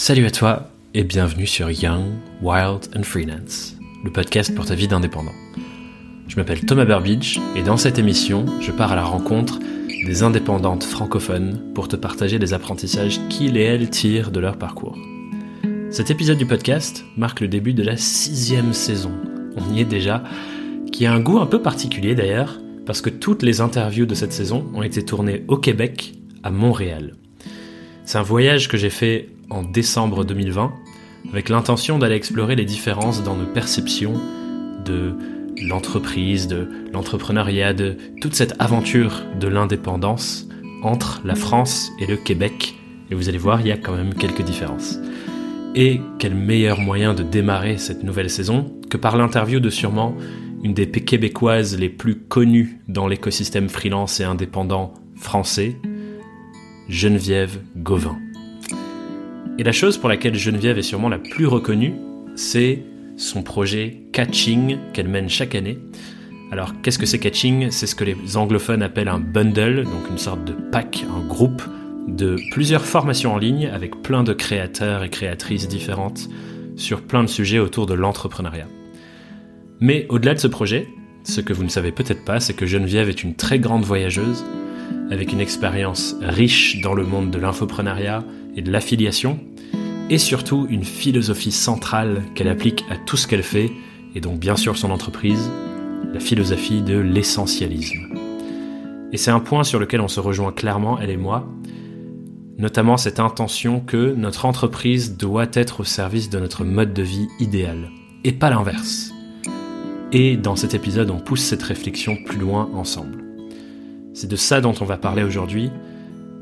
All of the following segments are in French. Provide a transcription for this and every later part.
Salut à toi et bienvenue sur Young, Wild and Freelance, le podcast pour ta vie d'indépendant. Je m'appelle Thomas Burbidge et dans cette émission, je pars à la rencontre des indépendantes francophones pour te partager les apprentissages qu'ils et elles tirent de leur parcours. Cet épisode du podcast marque le début de la sixième saison. On y est déjà, qui a un goût un peu particulier d'ailleurs, parce que toutes les interviews de cette saison ont été tournées au Québec, à Montréal. C'est un voyage que j'ai fait en décembre 2020 avec l'intention d'aller explorer les différences dans nos perceptions de l'entreprise, de l'entrepreneuriat, de toute cette aventure de l'indépendance entre la France et le Québec. Et vous allez voir, il y a quand même quelques différences. Et quel meilleur moyen de démarrer cette nouvelle saison que par l'interview de sûrement une des Québécoises les plus connues dans l'écosystème freelance et indépendant français, Geneviève Gauvin. Et la chose pour laquelle Geneviève est sûrement la plus reconnue, c'est son projet Catching qu'elle mène chaque année. Alors, qu'est-ce que c'est Catching? C'est ce que les anglophones appellent un bundle, donc une sorte de pack, un groupe de plusieurs formations en ligne avec plein de créateurs et créatrices différentes sur plein de sujets autour de l'entrepreneuriat. Mais au-delà de ce projet, ce que vous ne savez peut-être pas, c'est que Geneviève est une très grande voyageuse, avec une expérience riche dans le monde de l'infoprenariat et de l'affiliation, et surtout une philosophie centrale qu'elle applique à tout ce qu'elle fait, et donc bien sûr son entreprise, la philosophie de l'essentialisme. Et c'est un point sur lequel on se rejoint clairement, elle et moi, notamment cette intention que notre entreprise doit être au service de notre mode de vie idéal, et pas l'inverse. Et dans cet épisode, on pousse cette réflexion plus loin ensemble. C'est de ça dont on va parler aujourd'hui,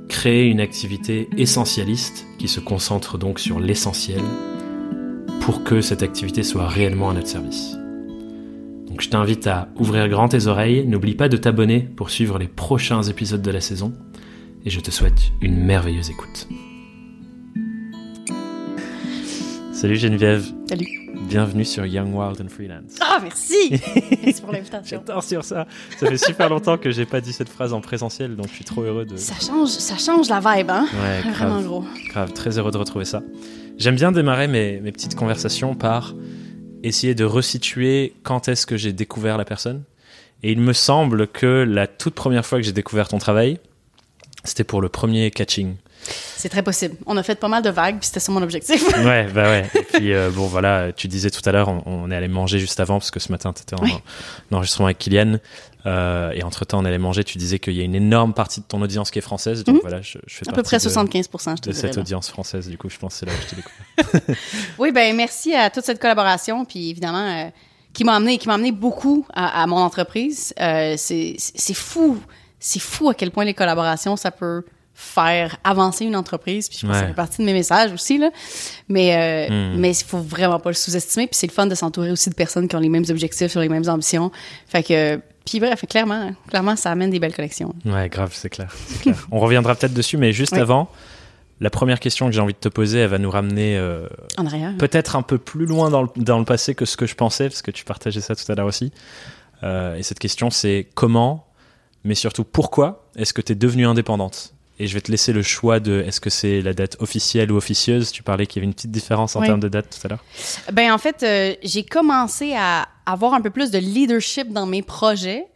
créer une activité essentialiste qui se concentre donc sur l'essentiel pour que cette activité soit réellement à notre service. Donc je t'invite à ouvrir grand tes oreilles, n'oublie pas de t'abonner pour suivre les prochains épisodes de la saison et je te souhaite une merveilleuse écoute. Salut Geneviève. Salut. Bienvenue sur Young Wild and Freelance. Ah, merci! merci pour l'invitation. J'adore sur ça. Ça fait super longtemps que j'ai pas dit cette phrase en présentiel, donc je suis trop heureux de. Ça change, ça change la vibe, hein? Ouais, grave. Vraiment gros. Grave, très heureux de retrouver ça. J'aime bien démarrer mes, mes petites conversations par essayer de resituer quand est-ce que j'ai découvert la personne. Et il me semble que la toute première fois que j'ai découvert ton travail, c'était pour le premier catching. C'est très possible. On a fait pas mal de vagues, puis c'était ça mon objectif. Ouais, bah ouais. Et puis, euh, bon, voilà, tu disais tout à l'heure, on, on, est allé manger juste avant, parce que ce matin, tu étais en, Oui. en enregistrement avec Kylian. Euh, et entre-temps, on allait manger. Tu disais qu'il y a une énorme partie de ton audience qui est française. Donc Mhm. voilà, je, je fais à peu près de, 75 je te de cette là. audience française. Du coup, je pense que c'est là où je t'ai découvert. Oui, ben merci à toute cette collaboration, puis évidemment, euh, qui m'a amené, qui m'a amené beaucoup à, à mon entreprise. C'est fou, c'est fou à quel point les collaborations, ça peut faire avancer une entreprise. Puis je pense que ça Ouais. fait partie de mes messages aussi là. Mais euh, mais il faut vraiment pas le sous-estimer. Puis c'est le fun de s'entourer aussi de personnes qui ont les mêmes objectifs, sur les mêmes ambitions. Fait que puis bref, clairement, clairement, ça amène des belles collections. Ouais, grave, c'est clair. on reviendra peut-être dessus, mais juste Oui. avant, la première question que j'ai envie de te poser, elle va nous ramener euh, peut-être un peu plus loin dans le, dans le passé que ce que je pensais, parce que tu partageais ça tout à l'heure aussi. Euh, et cette question, c'est comment, mais surtout pourquoi est-ce que tu es devenue indépendante? Et je vais te laisser le choix de est-ce que c'est la date officielle ou officieuse? Tu parlais qu'il y avait une petite différence en Oui. termes de date tout à l'heure. Ben en fait, euh, j'ai commencé à avoir un peu plus de leadership dans mes projets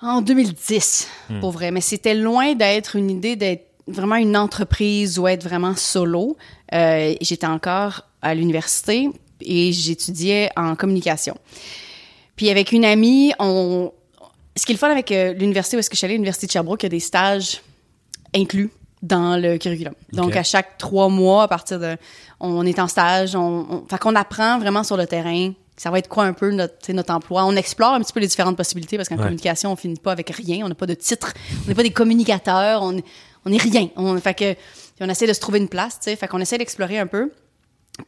en 2010, Hmm. pour vrai. Mais c'était loin d'être une idée d'être vraiment une entreprise ou être vraiment solo. Euh, J'étais encore à l'université et j'étudiais en communication. Puis avec une amie, on... ce qui est le fun avec euh, l'université où est-ce que je suis allée, l'université de Sherbrooke, il y a des stages inclus dans le curriculum. Donc, à chaque trois mois, à partir de... On est en stage, on, on, fait qu'on apprend vraiment sur le terrain. Ça va être quoi un peu notre, notre emploi? On explore un petit peu les différentes possibilités parce qu'en Ouais. communication, on finit pas avec rien. On n'a pas de titre. On n'est pas des communicateurs. On, on est rien. On, fait que, on essaie de se trouver une place, tu sais. Fait qu'on essaie d'explorer un peu.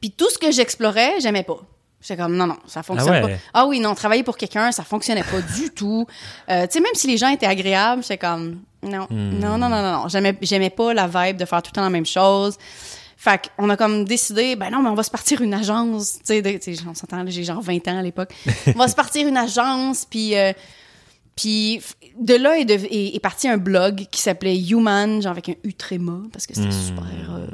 Puis tout ce que j'explorais, j'aimais pas. J'étais comme, non, non, ça fonctionne ouais? pas. Ah oui, non, travailler pour quelqu'un, ça fonctionnait pas du tout. Euh, tu sais, même si les gens étaient agréables, j'étais comme, non, Hmm. non, non, non, non, non. J'aimais, j'aimais pas la vibe de faire tout le temps la même chose. Fait qu'on a comme décidé, ben non, mais on va se partir une agence. Tu sais, on s'entend, j'ai genre 20 ans à l'époque. on va se partir une agence, puis... euh, puis de là est, de- est- est parti un blog qui s'appelait Human, genre avec un U tréma, parce que c'était Hmm. super... euh,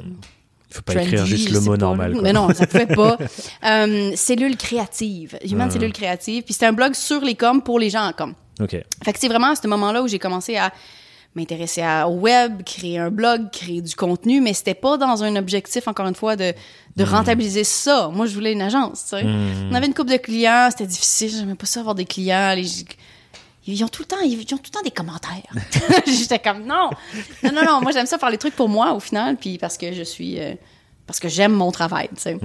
Faut pas écrire juste le mot normal. Mais non, ça pouvait pas. euh, cellule créative, Human Ah. Cellule créative. Puis c'était un blog sur les coms pour les gens en com. Ok. Fait que c'est vraiment à ce moment-là où j'ai commencé à m'intéresser au web, créer un blog, créer du contenu, mais c'était pas dans un objectif, encore une fois, de, de rentabiliser ça. Moi, je voulais une agence, tu sais. On avait une couple de clients, c'était difficile, j'aimais pas ça avoir des clients. les- ils ont tout le temps, ils ont tout le temps des commentaires. J'étais comme, non, non, non, non, moi, j'aime ça faire les trucs pour moi, au final, puis parce que je suis, euh, parce que j'aime mon travail, tu sais.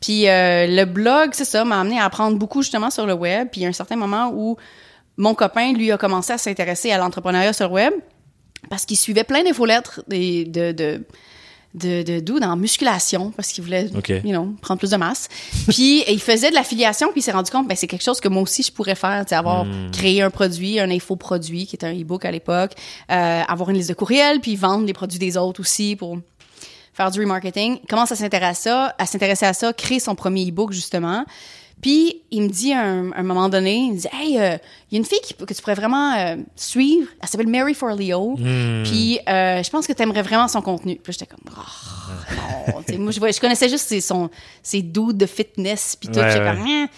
Puis euh, le blog, c'est ça, m'a amené à apprendre beaucoup justement sur le web. Puis il y a un certain moment où mon copain, lui, a commencé à s'intéresser à l'entrepreneuriat sur le web parce qu'il suivait plein d'infolettres des- de, de, de, de, d'où dans musculation parce qu'il voulait, you know, prendre plus de masse. Puis il faisait de l'affiliation puis il s'est rendu compte, ben c'est quelque chose que moi aussi je pourrais faire, avoir créé un produit, un infoproduit qui était un e-book à l'époque, euh, avoir une liste de courriels puis vendre les produits des autres aussi pour faire du remarketing, il commence à s'intéresser à ça, à s'intéresser à ça, créer son premier e-book justement. Puis il me dit à un, un moment donné, il me dit "Hey, euh, il y a une fille qui- que tu pourrais vraiment euh, suivre, elle s'appelle Mary Forleo. Puis euh, je pense que tu aimerais vraiment son contenu." Puis j'étais comme oh, non, Tu sais, moi je, je connaissais juste ses son ses dudes de fitness puis tout, Ouais, j'étais ouais. comme Hein?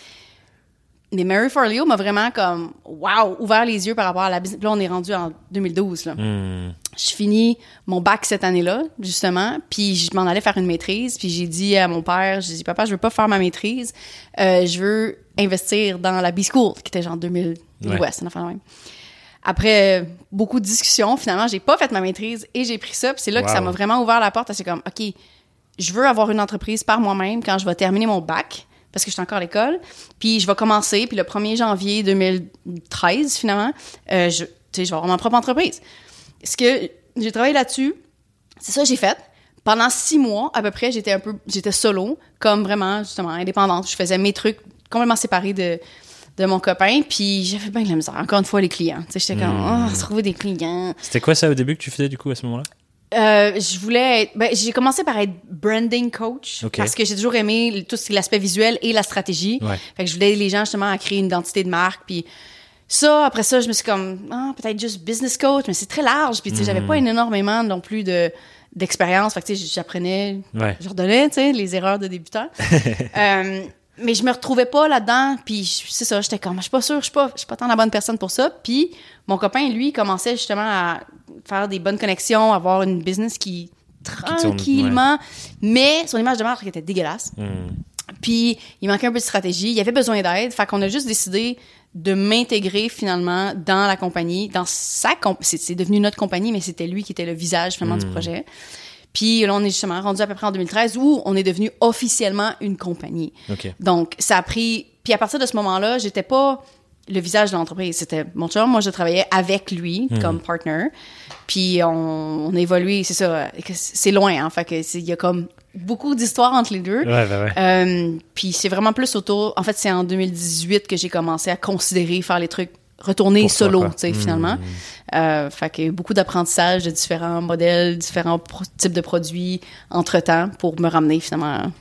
Mais Mary Forleo m'a vraiment comme wow, ouvert les yeux par rapport à la business. Puis Là on est rendu en 2012 là Hmm. je finis mon bac cette année-là, justement, puis je m'en allais faire une maîtrise, puis j'ai dit à mon père, j'ai dit, papa, je veux pas faire ma maîtrise, euh, je veux investir dans la B-School, qui était genre 2000, Ouais. affaire de même. Après beaucoup de discussions, finalement, j'ai pas fait ma maîtrise et j'ai pris ça, puis c'est là que ça m'a vraiment ouvert la porte, c'est comme, OK, je veux avoir une entreprise par moi-même quand je vais terminer mon bac, parce que je suis encore à l'école, puis je vais commencer, puis le 1er janvier 2013, finalement, euh, je, je vais avoir ma propre entreprise. Ce que j'ai travaillé là-dessus, c'est ça que j'ai fait. Pendant six mois, à peu près, j'étais un peu, j'étais solo, comme vraiment, justement, indépendante. Je faisais mes trucs complètement séparés de, de mon copain, puis j'avais bien de la misère. Encore une fois, les clients. Tu sais, j'étais comme, Hmm. oh, trouver des clients. C'était quoi ça au début que tu faisais du coup à ce moment-là? Euh, je voulais être, ben, j'ai commencé par être branding coach Ok. parce que j'ai toujours aimé tout ce qui est l'aspect visuel et la stratégie. Ouais. Fait que je voulais aider les gens justement à créer une identité de marque puis ça après ça je me suis comme ah, peut-être juste business coach mais c'est très large puis tu sais j'avais pas Hmm. énormément non plus de d'expérience fait que tu sais j'apprenais Ouais. je redonnais tu sais les erreurs de débutant Euh, mais je me retrouvais pas là-dedans puis c'est ça j'étais comme je suis pas sûre je suis pas je suis pas tant la bonne personne pour ça puis mon copain lui commençait justement à faire des bonnes connexions avoir une business qui tourne, tranquillement mais son image de marque était dégueulasse Hmm. puis il manquait un peu de stratégie, il avait besoin d'aide, fait qu'on a juste décidé de m'intégrer finalement dans la compagnie, dans sa comp c'est devenu notre compagnie mais c'était lui qui était le visage finalement du projet. Puis là on est justement rendu à peu près en 2013 où on est devenu officiellement une compagnie. Donc ça a pris puis à partir de ce moment-là, j'étais pas le visage de l'entreprise, c'était mon chum, moi je travaillais avec lui comme partner. Puis on, on a évolué, c'est ça, c'est loin hein, fait que il y a comme beaucoup d'histoires entre les deux. Ouais, bah ouais. Euh, puis c'est vraiment plus autour. En fait, c'est en 2018 que j'ai commencé à considérer faire les trucs retourner Pour solo, tu sais, Mm. finalement. Euh, fait que beaucoup d'apprentissage de différents modèles, différents types de produits entre temps pour me ramener finalement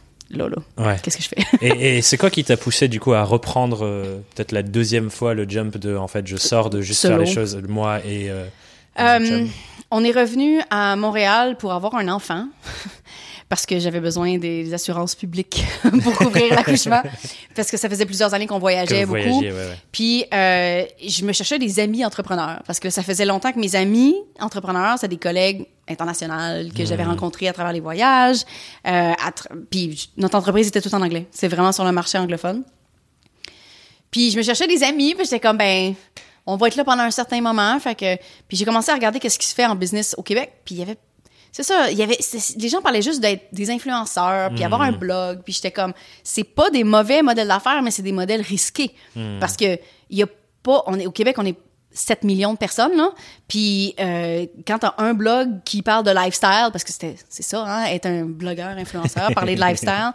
Ouais. Qu'est-ce que je fais? Et, et c'est quoi qui t'a poussé du coup à reprendre euh, peut-être la deuxième fois le jump de en fait je sors de juste Solo. faire les choses moi et euh, Euh, on est revenu à Montréal pour avoir un enfant parce que j'avais besoin des assurances publiques pour couvrir l'accouchement parce que ça faisait plusieurs années qu'on voyageait beaucoup. voyagiez, ouais, ouais. Puis euh, je me cherchais des amis entrepreneurs parce que ça faisait longtemps que mes amis entrepreneurs, c'est des collègues internationaux que j'avais rencontrés à travers les voyages. Euh, tra- puis notre entreprise était tout en anglais. C'est vraiment sur le marché anglophone. Puis je me cherchais des amis, puis j'étais comme ben on va être là pendant un certain moment, fait que puis j'ai commencé à regarder qu'est-ce qui se fait en business au Québec, puis il y avait c'est ça, il y avait les gens parlaient juste d'être des influenceurs, puis avoir un blog, puis j'étais comme c'est pas des mauvais modèles d'affaires, mais c'est des modèles risqués parce que il y a pas on est au Québec, on est 7 millions de personnes là, puis euh, quand t'as un blog qui parle de lifestyle parce que c'était c'est ça hein, être un blogueur influenceur, parler de lifestyle,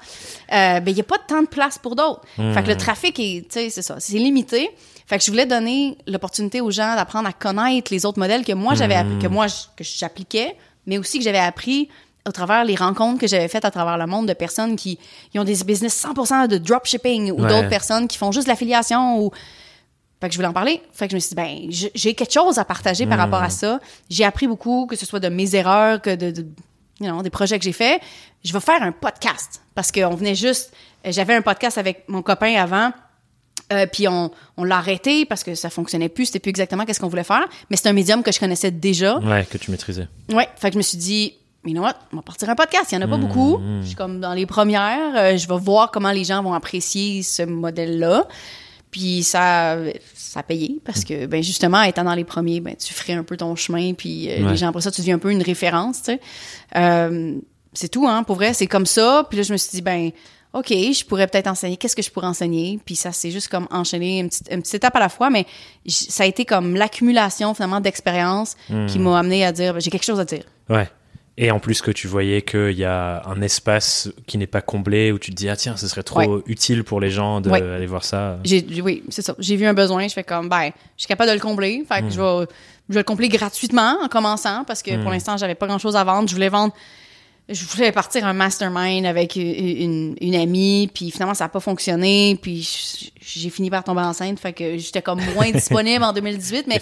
euh, ben il y a pas tant de place pour d'autres. Fait que le trafic est tu sais c'est ça, c'est limité. Fait que je voulais donner l'opportunité aux gens d'apprendre à connaître les autres modèles que moi j'avais appris, que moi je- que j'appliquais, mais aussi que j'avais appris au travers les rencontres que j'avais faites à travers le monde de personnes qui, qui ont des business 100% de dropshipping ou Ouais. d'autres personnes qui font juste de l'affiliation ou fait que je voulais en parler. Fait que je me suis dit, ben, j'ai quelque chose à partager par rapport à ça. J'ai appris beaucoup, que ce soit de mes erreurs, que de, de- you know, des projets que j'ai faits. Je vais faire un podcast parce qu'on venait juste. J'avais un podcast avec mon copain avant. Euh, puis on, on l'a arrêté parce que ça fonctionnait plus, c'était plus exactement qu'est-ce qu'on voulait faire, mais c'est un médium que je connaissais déjà. Ouais, que tu maîtrisais. Ouais, fait que je me suis dit, you know what, on va partir un podcast, il y en a pas beaucoup. Je suis comme dans les premières, euh, je vais voir comment les gens vont apprécier ce modèle-là. Puis ça ça a payé parce que ben justement étant dans les premiers, ben tu ferais un peu ton chemin puis euh, Ouais. les gens après ça tu deviens un peu une référence, tu sais. Euh, c'est tout hein, pour vrai, c'est comme ça. Puis là je me suis dit ben OK, je pourrais peut-être enseigner. Qu'est-ce que je pourrais enseigner? Puis ça, c'est juste comme enchaîner une petite, une petite étape à la fois, mais ça a été comme l'accumulation finalement d'expérience qui m'a amené à dire, ben, j'ai quelque chose à dire. Ouais. Et en plus que tu voyais qu'il y a un espace qui n'est pas comblé où tu te dis ah tiens ce serait trop Ouais. utile pour les gens d'aller Ouais. voir ça. J'ai, oui, c'est ça. J'ai vu un besoin, je fais comme, ben, je suis capable de le combler. Fait que je vais, je vais le combler gratuitement en commençant parce que pour l'instant, j'avais pas grand chose à vendre. Je voulais vendre, je voulais partir un mastermind avec une, une amie, puis finalement, ça a pas fonctionné. Puis j'ai fini par tomber enceinte. Fait que j'étais comme moins disponible en 2018, mais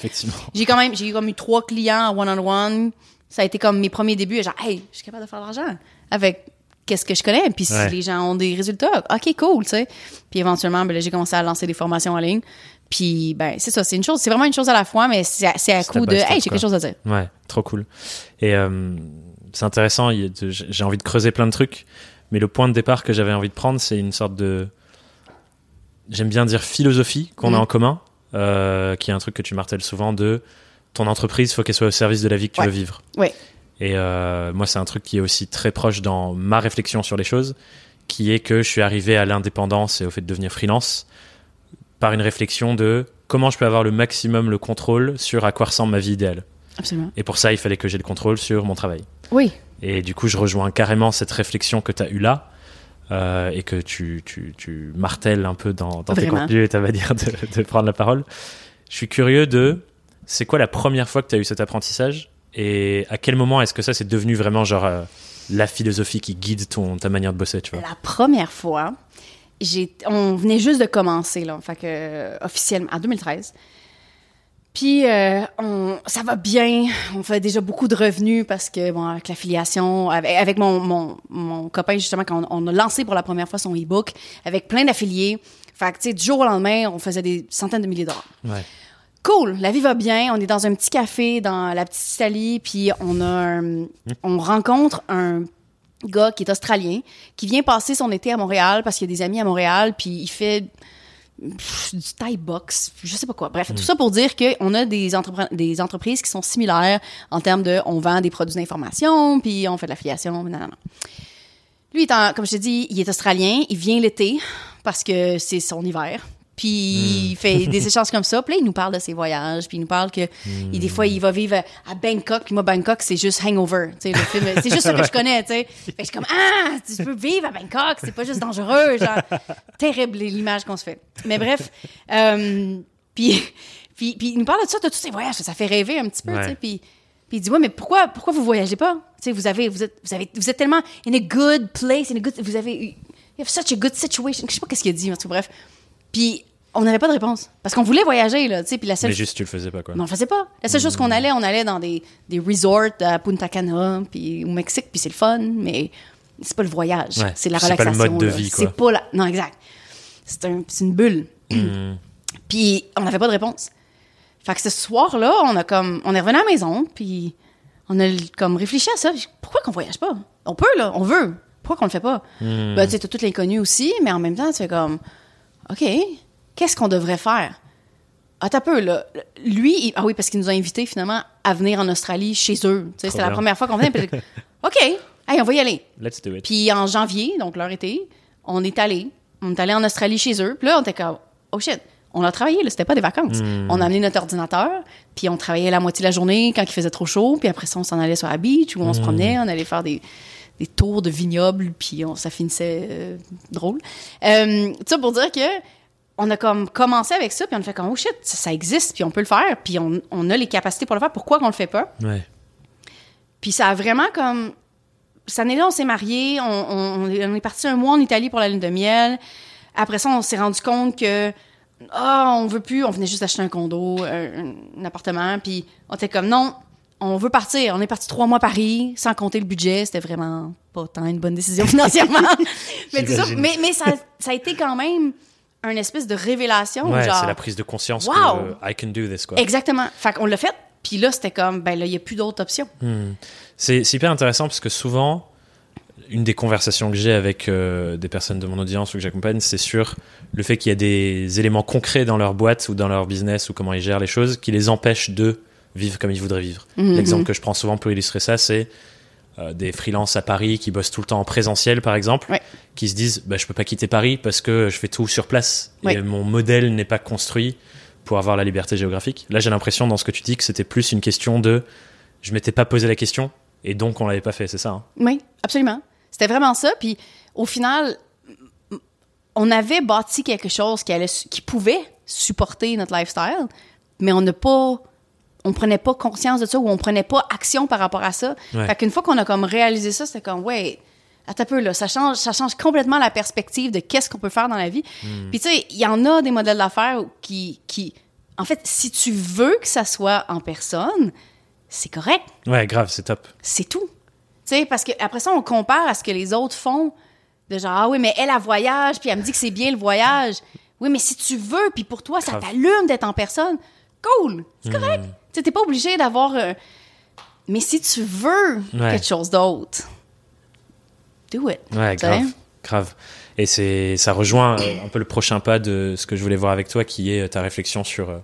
j'ai quand même, j'ai comme eu trois clients en one-on-one. Ça a été comme mes premiers débuts. Genre, hey, je suis capable de faire de l'argent avec qu'est-ce que je connais. Puis si Ouais. les gens ont des résultats, OK, cool, tu sais. Puis éventuellement, ben j'ai commencé à lancer des formations en ligne. Puis, ben, c'est ça, c'est une chose, c'est vraiment une chose à la fois, mais c'est à, coup de, hey, j'ai quelque chose à dire. Ouais, trop cool. Et euh, c'est intéressant, j'ai envie de creuser plein de trucs, mais le point de départ que j'avais envie de prendre, c'est une sorte de, j'aime bien dire philosophie qu'on a Mm. en commun, euh, qui est un truc que tu martèles souvent de ton entreprise, faut qu'elle soit au service de la vie que tu Ouais. veux vivre. Ouais. Et euh, moi, c'est un truc qui est aussi très proche dans ma réflexion sur les choses, qui est que je suis arrivé à l'indépendance et au fait de devenir freelance par une réflexion de comment je peux avoir le maximum le contrôle sur à quoi ressemble ma vie idéale. Absolument. Et pour ça, il fallait que j'ai le contrôle sur mon travail. Oui. Et du coup, je rejoins carrément cette réflexion que tu as eue là euh, et que tu, tu, tu martèles un peu dans, dans tes contenus et ta manière de, de prendre la parole. Je suis curieux de, c'est quoi la première fois que tu as eu cet apprentissage et à quel moment est-ce que ça c'est devenu vraiment genre euh, la philosophie qui guide ton, ta manière de bosser, tu vois? La première fois, on venait juste de commencer, là, fait que, euh, officiellement, en 2013. Puis, euh, on, ça va bien. On fait déjà beaucoup de revenus parce que, bon, avec l'affiliation, avec, avec mon, mon, mon copain, justement, quand on, on a lancé pour la première fois son e-book, avec plein d'affiliés. Fait que, tu sais, du jour au lendemain, on faisait des centaines de milliers de dollars. Ouais. Cool, la vie va bien. On est dans un petit café dans la petite Italie, puis on a, un- on rencontre un gars qui est australien, qui vient passer son été à Montréal parce qu'il a des amis à Montréal, puis il fait pff, du Thai box, je sais pas quoi. Bref, tout ça pour dire qu'on a des, entrepre- des entreprises qui sont similaires en termes de, on vend des produits d'information, puis on fait de l'affiliation, non, non, non. Lui, est en- comme je te dis, il est australien, il vient l'été parce que c'est son hiver. Puis il fait des échanges comme ça. Puis là, il nous parle de ses voyages. Puis il nous parle que il- des fois, il va vivre à Bangkok. Puis moi, Bangkok, c'est juste Hangover. Tu sais, le film, c'est juste ça que je connais. Tu sais. Fait que je suis comme, ah, tu peux vivre à Bangkok. C'est pas juste dangereux. Genre, terrible l'image qu'on se fait. Mais bref. euh, puis, puis, puis il nous parle de ça, de tous ses voyages. Ça fait rêver un petit peu. Ouais. Tu sais. Puis, puis il dit, ouais, mais pourquoi, pourquoi vous voyagez pas? Tu sais, vous avez, vous êtes, vous avez, vous êtes tellement in a good place, in a good, vous avez, you have such a good situation. Je sais pas qu'est-ce qu'il a dit, en tout bref. Puis on n'avait pas de réponse. Parce qu'on voulait voyager, là, tu sais, puis la seule Mais juste, tu le faisais pas, quoi. non, on le faisait pas. La seule chose qu'on allait, on allait dans des, des resorts à Punta Cana, puis au Mexique, puis c'est le fun, mais c'est pas le voyage. Ouais, c'est la c'est pas le relaxation. mode de là. vie, quoi. C'est pas la... Non, exact. C'est un, une bulle. Hmm. puis on n'avait pas de réponse. Fait que ce soir-là, on a comme... On est revenu à la maison, puis on a comme réfléchi à ça. Pourquoi qu'on voyage pas? On peut, là, on veut. Pourquoi qu'on le fait pas? Hmm. Ben, tu sais, t'as tout l'inconnu aussi, mais en même temps, tu fais comme... OK, qu'est-ce qu'on devrait faire? Ah, t'as peu, là. Lui, il- ah oui, parce qu'il nous a invités, finalement, à venir en Australie chez eux. C'était la première fois qu'on venait. puis OK, hey, on va y aller. Let's do it. Puis en janvier, donc leur été, on est allé. On est allé en Australie chez eux. Puis là, on était comme, oh shit, on a travaillé, là, c'était pas des vacances. On a amené notre ordinateur, puis on travaillait la moitié de la journée quand il faisait trop chaud, puis après ça, on s'en allait sur la beach où on se promenait, on allait faire des, des tours de vignobles, puis on, ça finissait euh, drôle. Euh, ça pour dire que on a comme commencé avec ça, puis on a fait comme, oh shit, ça, ça existe, puis on peut le faire, puis on, on a les capacités pour le faire, pourquoi qu'on le fait pas? Ouais. Puis ça a vraiment comme. Cette année-là, on s'est mariés, on, on- on est, parti un mois en Italie pour la lune de miel. Après ça, on s'est rendu compte que. Ah, on veut plus. On venait juste d'acheter un condo, un, un appartement. Puis on était comme non, on veut partir. On est parti trois mois à Paris, sans compter le budget. C'était vraiment pas tant une bonne décision financièrement. mais, ça, mais, mais ça, ça, a été quand même une espèce de révélation. Ouais, c'est la prise de conscience Wow! que I can do this, quoi. Exactement. Fait qu'on l'a fait. Puis là, c'était comme, ben là, il n'y a plus d'autres options. Hmm. C'est c'est hyper intéressant parce que souvent, une des conversations que j'ai avec euh, des personnes de mon audience ou que j'accompagne, c'est sur le fait qu'il y a des éléments concrets dans leur boîte ou dans leur business ou comment ils gèrent les choses qui les empêchent de vivre comme ils voudraient vivre. Mhm. L'exemple que je prends souvent pour illustrer ça, c'est euh, des freelances à Paris qui bossent tout le temps en présentiel, par exemple, Ouais. qui se disent bah, je peux pas quitter Paris parce que je fais tout sur place et mon modèle n'est pas construit pour avoir la liberté géographique. Là, j'ai l'impression dans ce que tu dis que c'était plus une question de je m'étais pas posé la question et donc on l'avait pas fait, c'est ça hein? Oui, absolument. C'était vraiment ça. Puis au final, on avait bâti quelque chose qui, allait, qui pouvait supporter notre lifestyle, mais on n'a pas. On prenait pas conscience de ça ou on prenait pas action par rapport à ça. Ouais. Fait qu'une fois qu'on a comme réalisé ça, c'était comme, ouais, attends un peu, là, ça change, ça change complètement la perspective de qu'est-ce qu'on peut faire dans la vie. Puis tu sais, il y en a des modèles d'affaires qui, qui, en fait, si tu veux que ça soit en personne, c'est correct Ouais, grave, c'est top. c'est tout. Tu sais, parce que après ça, on compare à ce que les autres font. De genre, ah oui, mais elle, a voyage, puis elle me dit que c'est bien le voyage. Oui, mais si tu veux, puis pour toi, ça t'allume d'être en personne, cool, c'est correct. Tu t'es pas obligé d'avoir. euh, Mais si tu veux Ouais. quelque chose d'autre, do it. Ouais, grave, grave. Et c'est, ça rejoint euh, un peu le prochain pas de ce que je voulais voir avec toi, qui est euh, ta réflexion sur euh,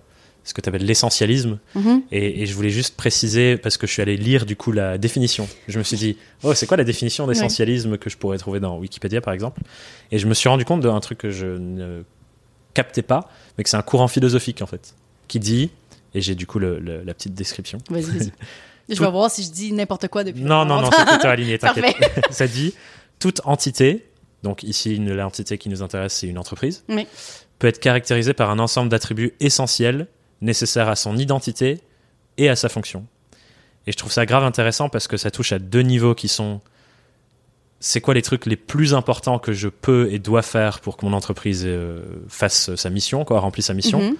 ce que tu appelles l'essentialisme. Mhm. Et, et je voulais juste préciser, parce que je suis allé lire du coup la définition. Je me suis dit, oh, c'est quoi la définition d'essentialisme que je pourrais trouver dans Wikipédia par exemple? Et je me suis rendu compte d'un truc que je ne captais pas, mais que c'est un courant philosophique en fait, qui dit, et j'ai du coup le- le- la petite description. Vas-y, vas-y. Je Tout- vais voir si je dis n'importe quoi depuis. Non, non, non, c'est plutôt aligné, t'inquiète. Ça dit toute entité, donc ici l'entité qui nous intéresse, c'est une entreprise, Oui. peut être caractérisée par un ensemble d'attributs essentiels nécessaires à son identité et à sa fonction. Et je trouve ça grave intéressant parce que ça touche à deux niveaux qui sont c'est quoi les trucs les plus importants que je peux et dois faire pour que mon entreprise euh, fasse sa mission, quoi, remplisse sa mission? Mhm.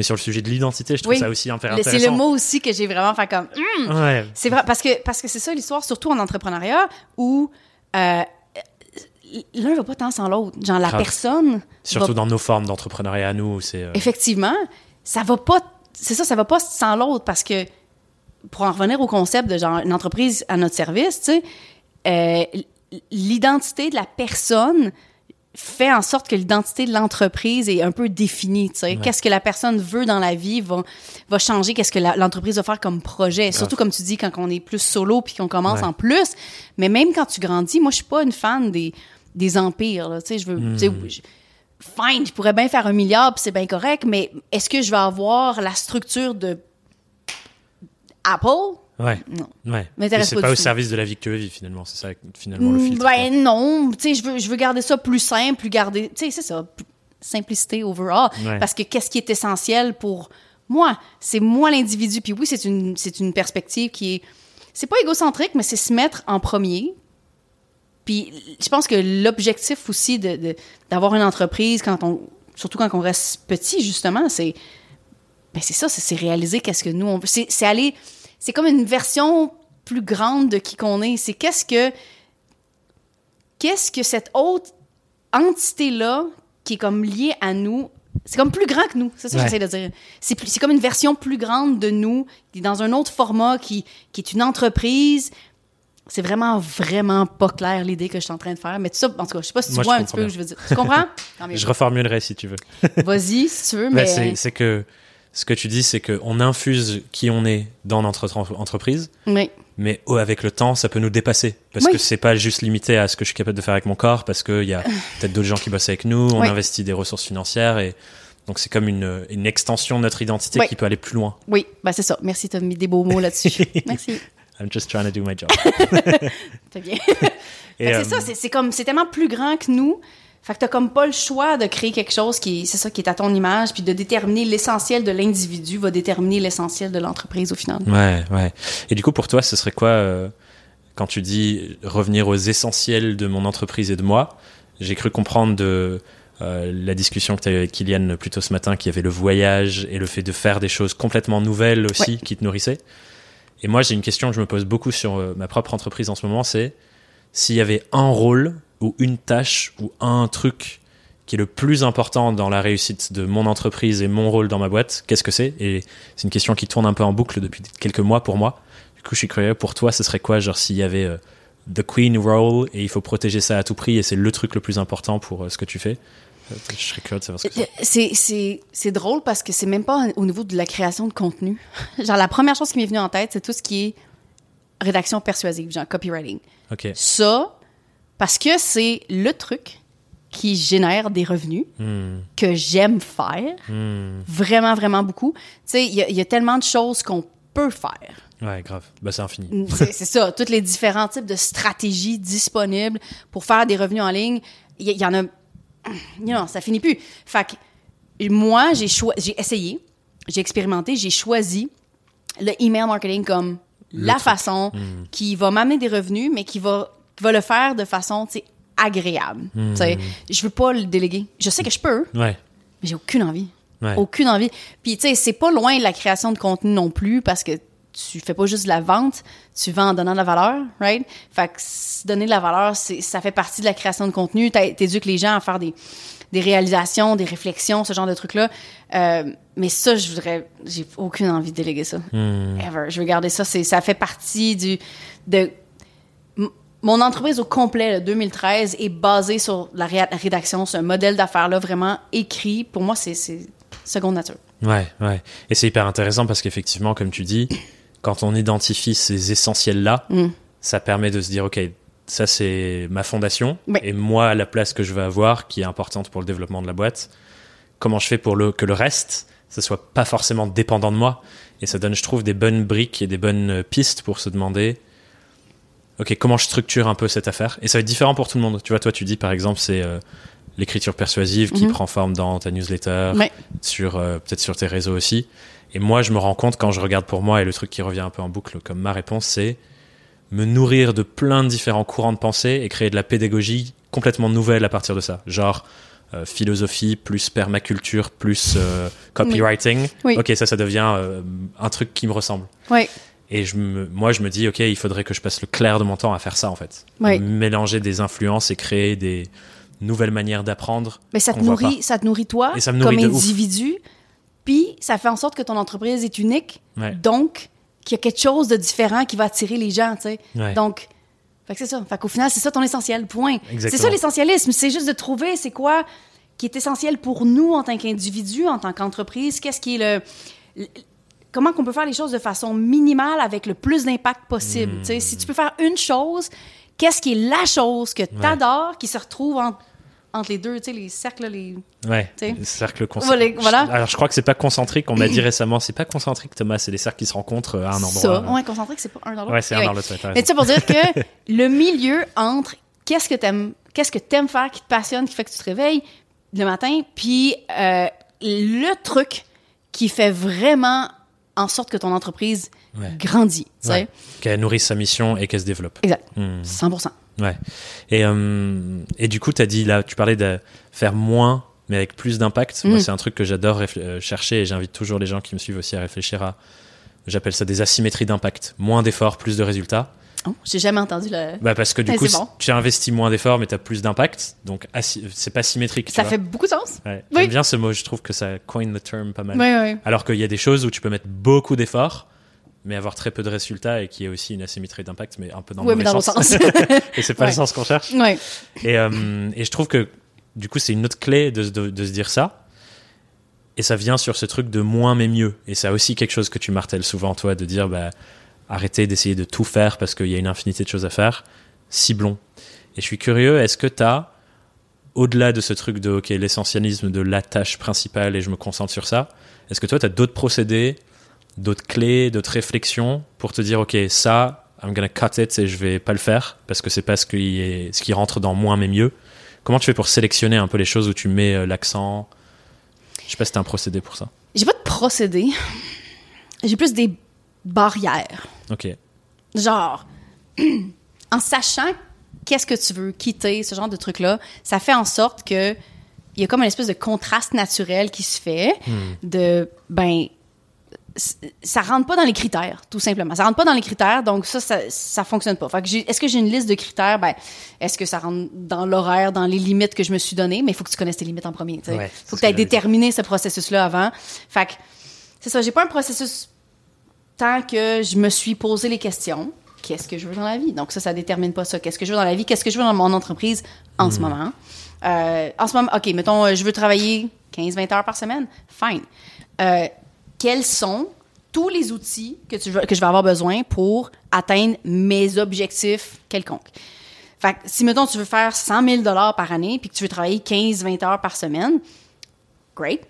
Mais sur le sujet de l'identité, je trouve Oui. ça aussi hyper Le- C'est intéressant. le mot aussi que j'ai vraiment fait comme. Ouais, C'est vrai, parce que parce que c'est ça l'histoire, surtout en entrepreneuriat, où euh, l'un va pas tant sans l'autre. Genre, la Grave. personne, surtout va- dans nos formes d'entrepreneuriat à nous, c'est euh, effectivement, ça va pas. C'est ça, ça va pas sans l'autre parce que, pour en revenir au concept de genre une entreprise à notre service, tu sais, euh, l'identité de la personne fait en sorte que l'identité de l'entreprise est un peu définie. tu sais. Qu'est-ce que la personne veut dans la vie va, va changer, qu'est-ce que l'entreprise va faire comme projet. Surtout, comme tu dis, quand on est plus solo puis qu'on commence Ouais. en plus. Mais même quand tu grandis, moi, je suis pas une fan des, des empires. Tu sais, je veux... tu sais, Hmm. je- Fine, je pourrais bien faire un milliard, puis c'est bien correct, mais est-ce que je vais avoir la structure de Apple? Ouais. Non. Ouais. C'est pas au service de la vie que tu veux vivre finalement, c'est ça finalement le Mm, filtre. Ben non, tu sais, je veux, je veux garder ça plus simple, plus garder, tu sais, c'est ça, plus- simplicité overall. Ouais. Parce que qu'est-ce qui est essentiel pour moi? C'est moi l'individu. Puis oui, c'est une, c'est une perspective qui est, c'est pas égocentrique, mais c'est se mettre en premier. Puis je pense que l'objectif aussi de, d'avoir une entreprise, quand on, surtout quand on reste petit, justement, c'est, ben c'est ça, c'est, réaliser qu'est-ce que nous on veut. C'est aller, c'est comme une version plus grande de qui qu'on est. C'est qu'est-ce que, qu'est-ce que cette autre entité-là qui est comme liée à nous, c'est comme plus grand que nous. C'est ça que Ouais. j'essaie de dire. C'est, plus- c'est comme une version plus grande de nous, qui est dans un autre format, qui, qui est une entreprise. C'est vraiment, vraiment pas clair l'idée que je suis en train de faire. Mais tout ça, en tout cas, je sais pas si tu Moi, vois un petit peu que je veux dire. Tu comprends? Je reformulerai si tu veux. Vas-y, si tu veux, mais... c'est, c'est que ce que tu dis, c'est qu'on infuse qui on est dans notre entre- entreprise, Oui. mais oh, avec le temps, ça peut nous dépasser. Parce Oui. que c'est pas juste limité à ce que je suis capable de faire avec mon corps, parce qu'il y a peut-être d'autres gens qui bossent avec nous, on Oui. investit des ressources financières, et donc c'est comme une, une extension de notre identité Oui. qui peut aller plus loin. Oui, ben c'est ça. Merci, tu as mis des beaux mots là-dessus. Merci. I'm just trying to do my job. Fait bien. Euh, c'est ça, c'est- c'est comme c'est tellement plus grand que nous. Fait que t'as comme pas le choix de créer quelque chose qui est, c'est ça, qui est à ton image, puis de déterminer l'essentiel de l'individu va déterminer l'essentiel de l'entreprise au final. Ouais, ouais. Et du coup, pour toi, ce serait quoi euh, quand tu dis revenir aux essentiels de mon entreprise et de moi J'ai cru comprendre de euh, la discussion que tu as eue avec Kylian plus tôt ce matin qu'il y avait le voyage et le fait de faire des choses complètement nouvelles aussi qui te nourrissaient. Et moi, j'ai une question que je me pose beaucoup sur euh, ma propre entreprise en ce moment, c'est s'il y avait un rôle ou une tâche ou un truc qui est le plus important dans la réussite de mon entreprise et mon rôle dans ma boîte, qu'est-ce que c'est? Et c'est une question qui tourne un peu en boucle depuis quelques mois pour moi. Du coup, je suis curieux, pour toi, ce serait quoi Genre s'il y avait euh, The Queen Role et il faut protéger ça à tout prix et c'est le truc le plus important pour euh, ce que tu fais? Euh, Je serais curieux de savoir ce que c'est. C'est, drôle parce que c'est même pas au niveau de la création de contenu. genre, la première chose qui m'est venue en tête, c'est tout ce qui est rédaction persuasive, genre copywriting. Ok. Ça, parce que c'est le truc qui génère des revenus que j'aime faire, vraiment, vraiment beaucoup. Tu sais, il y, a- il y a tellement de choses qu'on peut faire. Ouais, grave. Bah, c'est infini. C'est c'est ça, tous les différents types de stratégies disponibles pour faire des revenus en ligne. Il y, en a. Non, ça finit plus. Fait que moi, j'ai j'ai essayé, j'ai expérimenté, j'ai choisi le email marketing comme la façon qui va m'amener des revenus, mais qui va, qui va le faire de façon agréable. Tu sais, Je veux pas le déléguer. Je sais que je peux, Ouais. mais j'ai aucune envie. Ouais. Aucune envie. Puis, tu sais, c'est pas loin de la création de contenu non plus parce que tu fais pas juste de la vente, tu vends en donnant de la valeur, right? Fait que donner de la valeur, ça fait partie de la création de contenu. T'éduques les gens à faire des, des réalisations, des réflexions, ce genre de trucs-là. Euh, mais ça, je voudrais, j'ai aucune envie de déléguer ça. Ever. Je veux garder ça. Ça fait partie du, de, mon entreprise au complet, le 2013, est basée sur la ré- la rédaction, ce modèle d'affaires-là vraiment écrit. Pour moi, c'est seconde nature. Ouais, ouais. Et c'est hyper intéressant parce qu'effectivement, comme tu dis, quand on identifie ces essentiels-là, Mm. ça permet de se dire, OK, ça c'est ma fondation, et moi, la place que je veux avoir, qui est importante pour le développement de la boîte, comment je fais pour le, que le reste, ça soit pas forcément dépendant de moi? Et ça donne, je trouve, des bonnes briques et des bonnes pistes pour se demander, OK, comment je structure un peu cette affaire? Et ça va être différent pour tout le monde. Tu vois, toi, tu dis, par exemple, c'est euh, l'écriture persuasive qui Mhm. prend forme dans ta newsletter, Ouais. sur euh, peut-être sur tes réseaux aussi. Et moi, je me rends compte quand je regarde pour moi, et le truc qui revient un peu en boucle comme ma réponse, c'est me nourrir de plein de différents courants de pensée et créer de la pédagogie complètement nouvelle à partir de ça. Genre euh, philosophie plus permaculture plus euh, copywriting. Oui. Ok, ça, ça devient euh, un truc qui me ressemble. Ouais. Et je me, moi, je me dis, ok, il faudrait que je passe le clair de mon temps à faire ça en fait. Ouais. Mélanger des influences et créer des nouvelles manières d'apprendre. Mais ça te nourrit, ça te nourrit toi Et ça me nourrit comme individu. Puis ça fait en sorte que ton entreprise est unique. Ouais. Donc, qu'il y a quelque chose de différent qui va attirer les gens, tu sais. Ouais. Donc, c'est ça. Fait qu'au final, c'est ça ton essentiel, point. C'est ça l'essentialisme. C'est juste de trouver c'est quoi qui est essentiel pour nous en tant qu'individu, en tant qu'entreprise. Qu'est-ce qui est le. Comment qu'on peut faire les choses de façon minimale avec le plus d'impact possible. Sais, si tu peux faire une chose, qu'est-ce qui est la chose que tu adores qui se retrouve en- entre les deux, tu sais, les cercles, les. Ouais, les cercles concentriques. voilà. Alors je crois que c'est pas concentrique, on m'a dit récemment, c'est pas concentrique Thomas, c'est des cercles qui se rencontrent à un endroit. Ça, ouais, concentrique, c'est pas un dans l'autre. Ouais, c'est un dans l'autre, Mais tu sais, pour dire que le milieu entre qu'est-ce que t'aimes, qu'est-ce que t'aimes faire, qui te passionne, qui fait que tu te réveilles le matin, puis euh, le truc qui fait vraiment en sorte que ton entreprise Ouais. grandit. Ouais. Qu'elle nourrisse sa mission et qu'elle se développe. Exact. Hmm. 100%. Ouais. Et, euh, et du coup, tu as dit là, tu parlais de faire moins, mais avec plus d'impact. Moi, Mm. c'est un truc que j'adore euh, chercher et j'invite toujours les gens qui me suivent aussi à réfléchir à. J'appelle ça des asymétries d'impact. Moins d'efforts, plus de résultats. Oh, j'ai jamais entendu le. Bah parce que du Mais coup, bon. tu investis moins d'efforts, mais tu as plus d'impact. Donc, c'est pas symétrique. Ça vois. fait beaucoup de sens. Ouais. Oui. J'aime bien ce mot. Je trouve que ça coin the term pas mal. Oui, oui. Alors qu'il y a des choses où tu peux mettre beaucoup d'efforts, mais avoir très peu de résultats et qui est aussi une asymétrie d'impact, mais un peu dans le mais dans l'autre sens. et c'est pas Ouais. le sens qu'on cherche. Et, euh, et je trouve que du coup, c'est une autre clé de, se- de- de se dire ça. Et ça vient sur ce truc de moins mais mieux. Et c'est aussi quelque chose que tu martèles souvent, toi, de dire bah, arrêtez d'essayer de tout faire parce qu'il y a une infinité de choses à faire. Ciblons. Et je suis curieux, est-ce que tu as, au-delà de ce truc de ok, l'essentialisme de la tâche principale et je me concentre sur ça, est-ce que toi, tu as d'autres procédés, d'autres clés, d'autres réflexions pour te dire ok, ça, I'm gonna cut it et je vais pas le faire parce que c'est pas ce qui, est, ce qui rentre dans moins mais mieux Comment tu fais pour sélectionner un peu les choses où tu mets euh, l'accent? Je sais pas si t'as un procédé pour ça. J'ai pas de procédé. J'ai plus des barrières. Ok. genre, en sachant qu'est-ce que tu veux quitter, ce genre de truc-là, ça fait en sorte que il y a comme une espèce de contraste naturel qui se fait de, ben, ça rentre pas dans les critères, tout simplement. Ça rentre pas dans les critères, donc ça, ça, ça fonctionne pas. Fait que j'ai- est-ce que j'ai une liste de critères? Ben, est-ce que ça rentre dans l'horaire, dans les limites que je me suis données? Mais il faut que tu connaisses tes limites en premier. Il Ouais, faut que tu aies déterminé ce processus-là avant. Fait que, c'est ça, j'ai pas un processus tant que je me suis posé les questions. Qu'est-ce que je veux dans la vie? Donc ça, ça détermine pas ça. Qu'est-ce que je veux dans la vie? Qu'est-ce que je veux dans mon entreprise en ce moment? Euh, en ce moment, OK, mettons, euh, je veux travailler 15-20 heures par semaine. Fine. Euh, quels sont tous les outils que, tu que je vais avoir besoin pour atteindre mes objectifs quelconques? Fait que si, mettons, tu veux faire 100 000 par année puis que tu veux travailler 15-20 heures par semaine, great.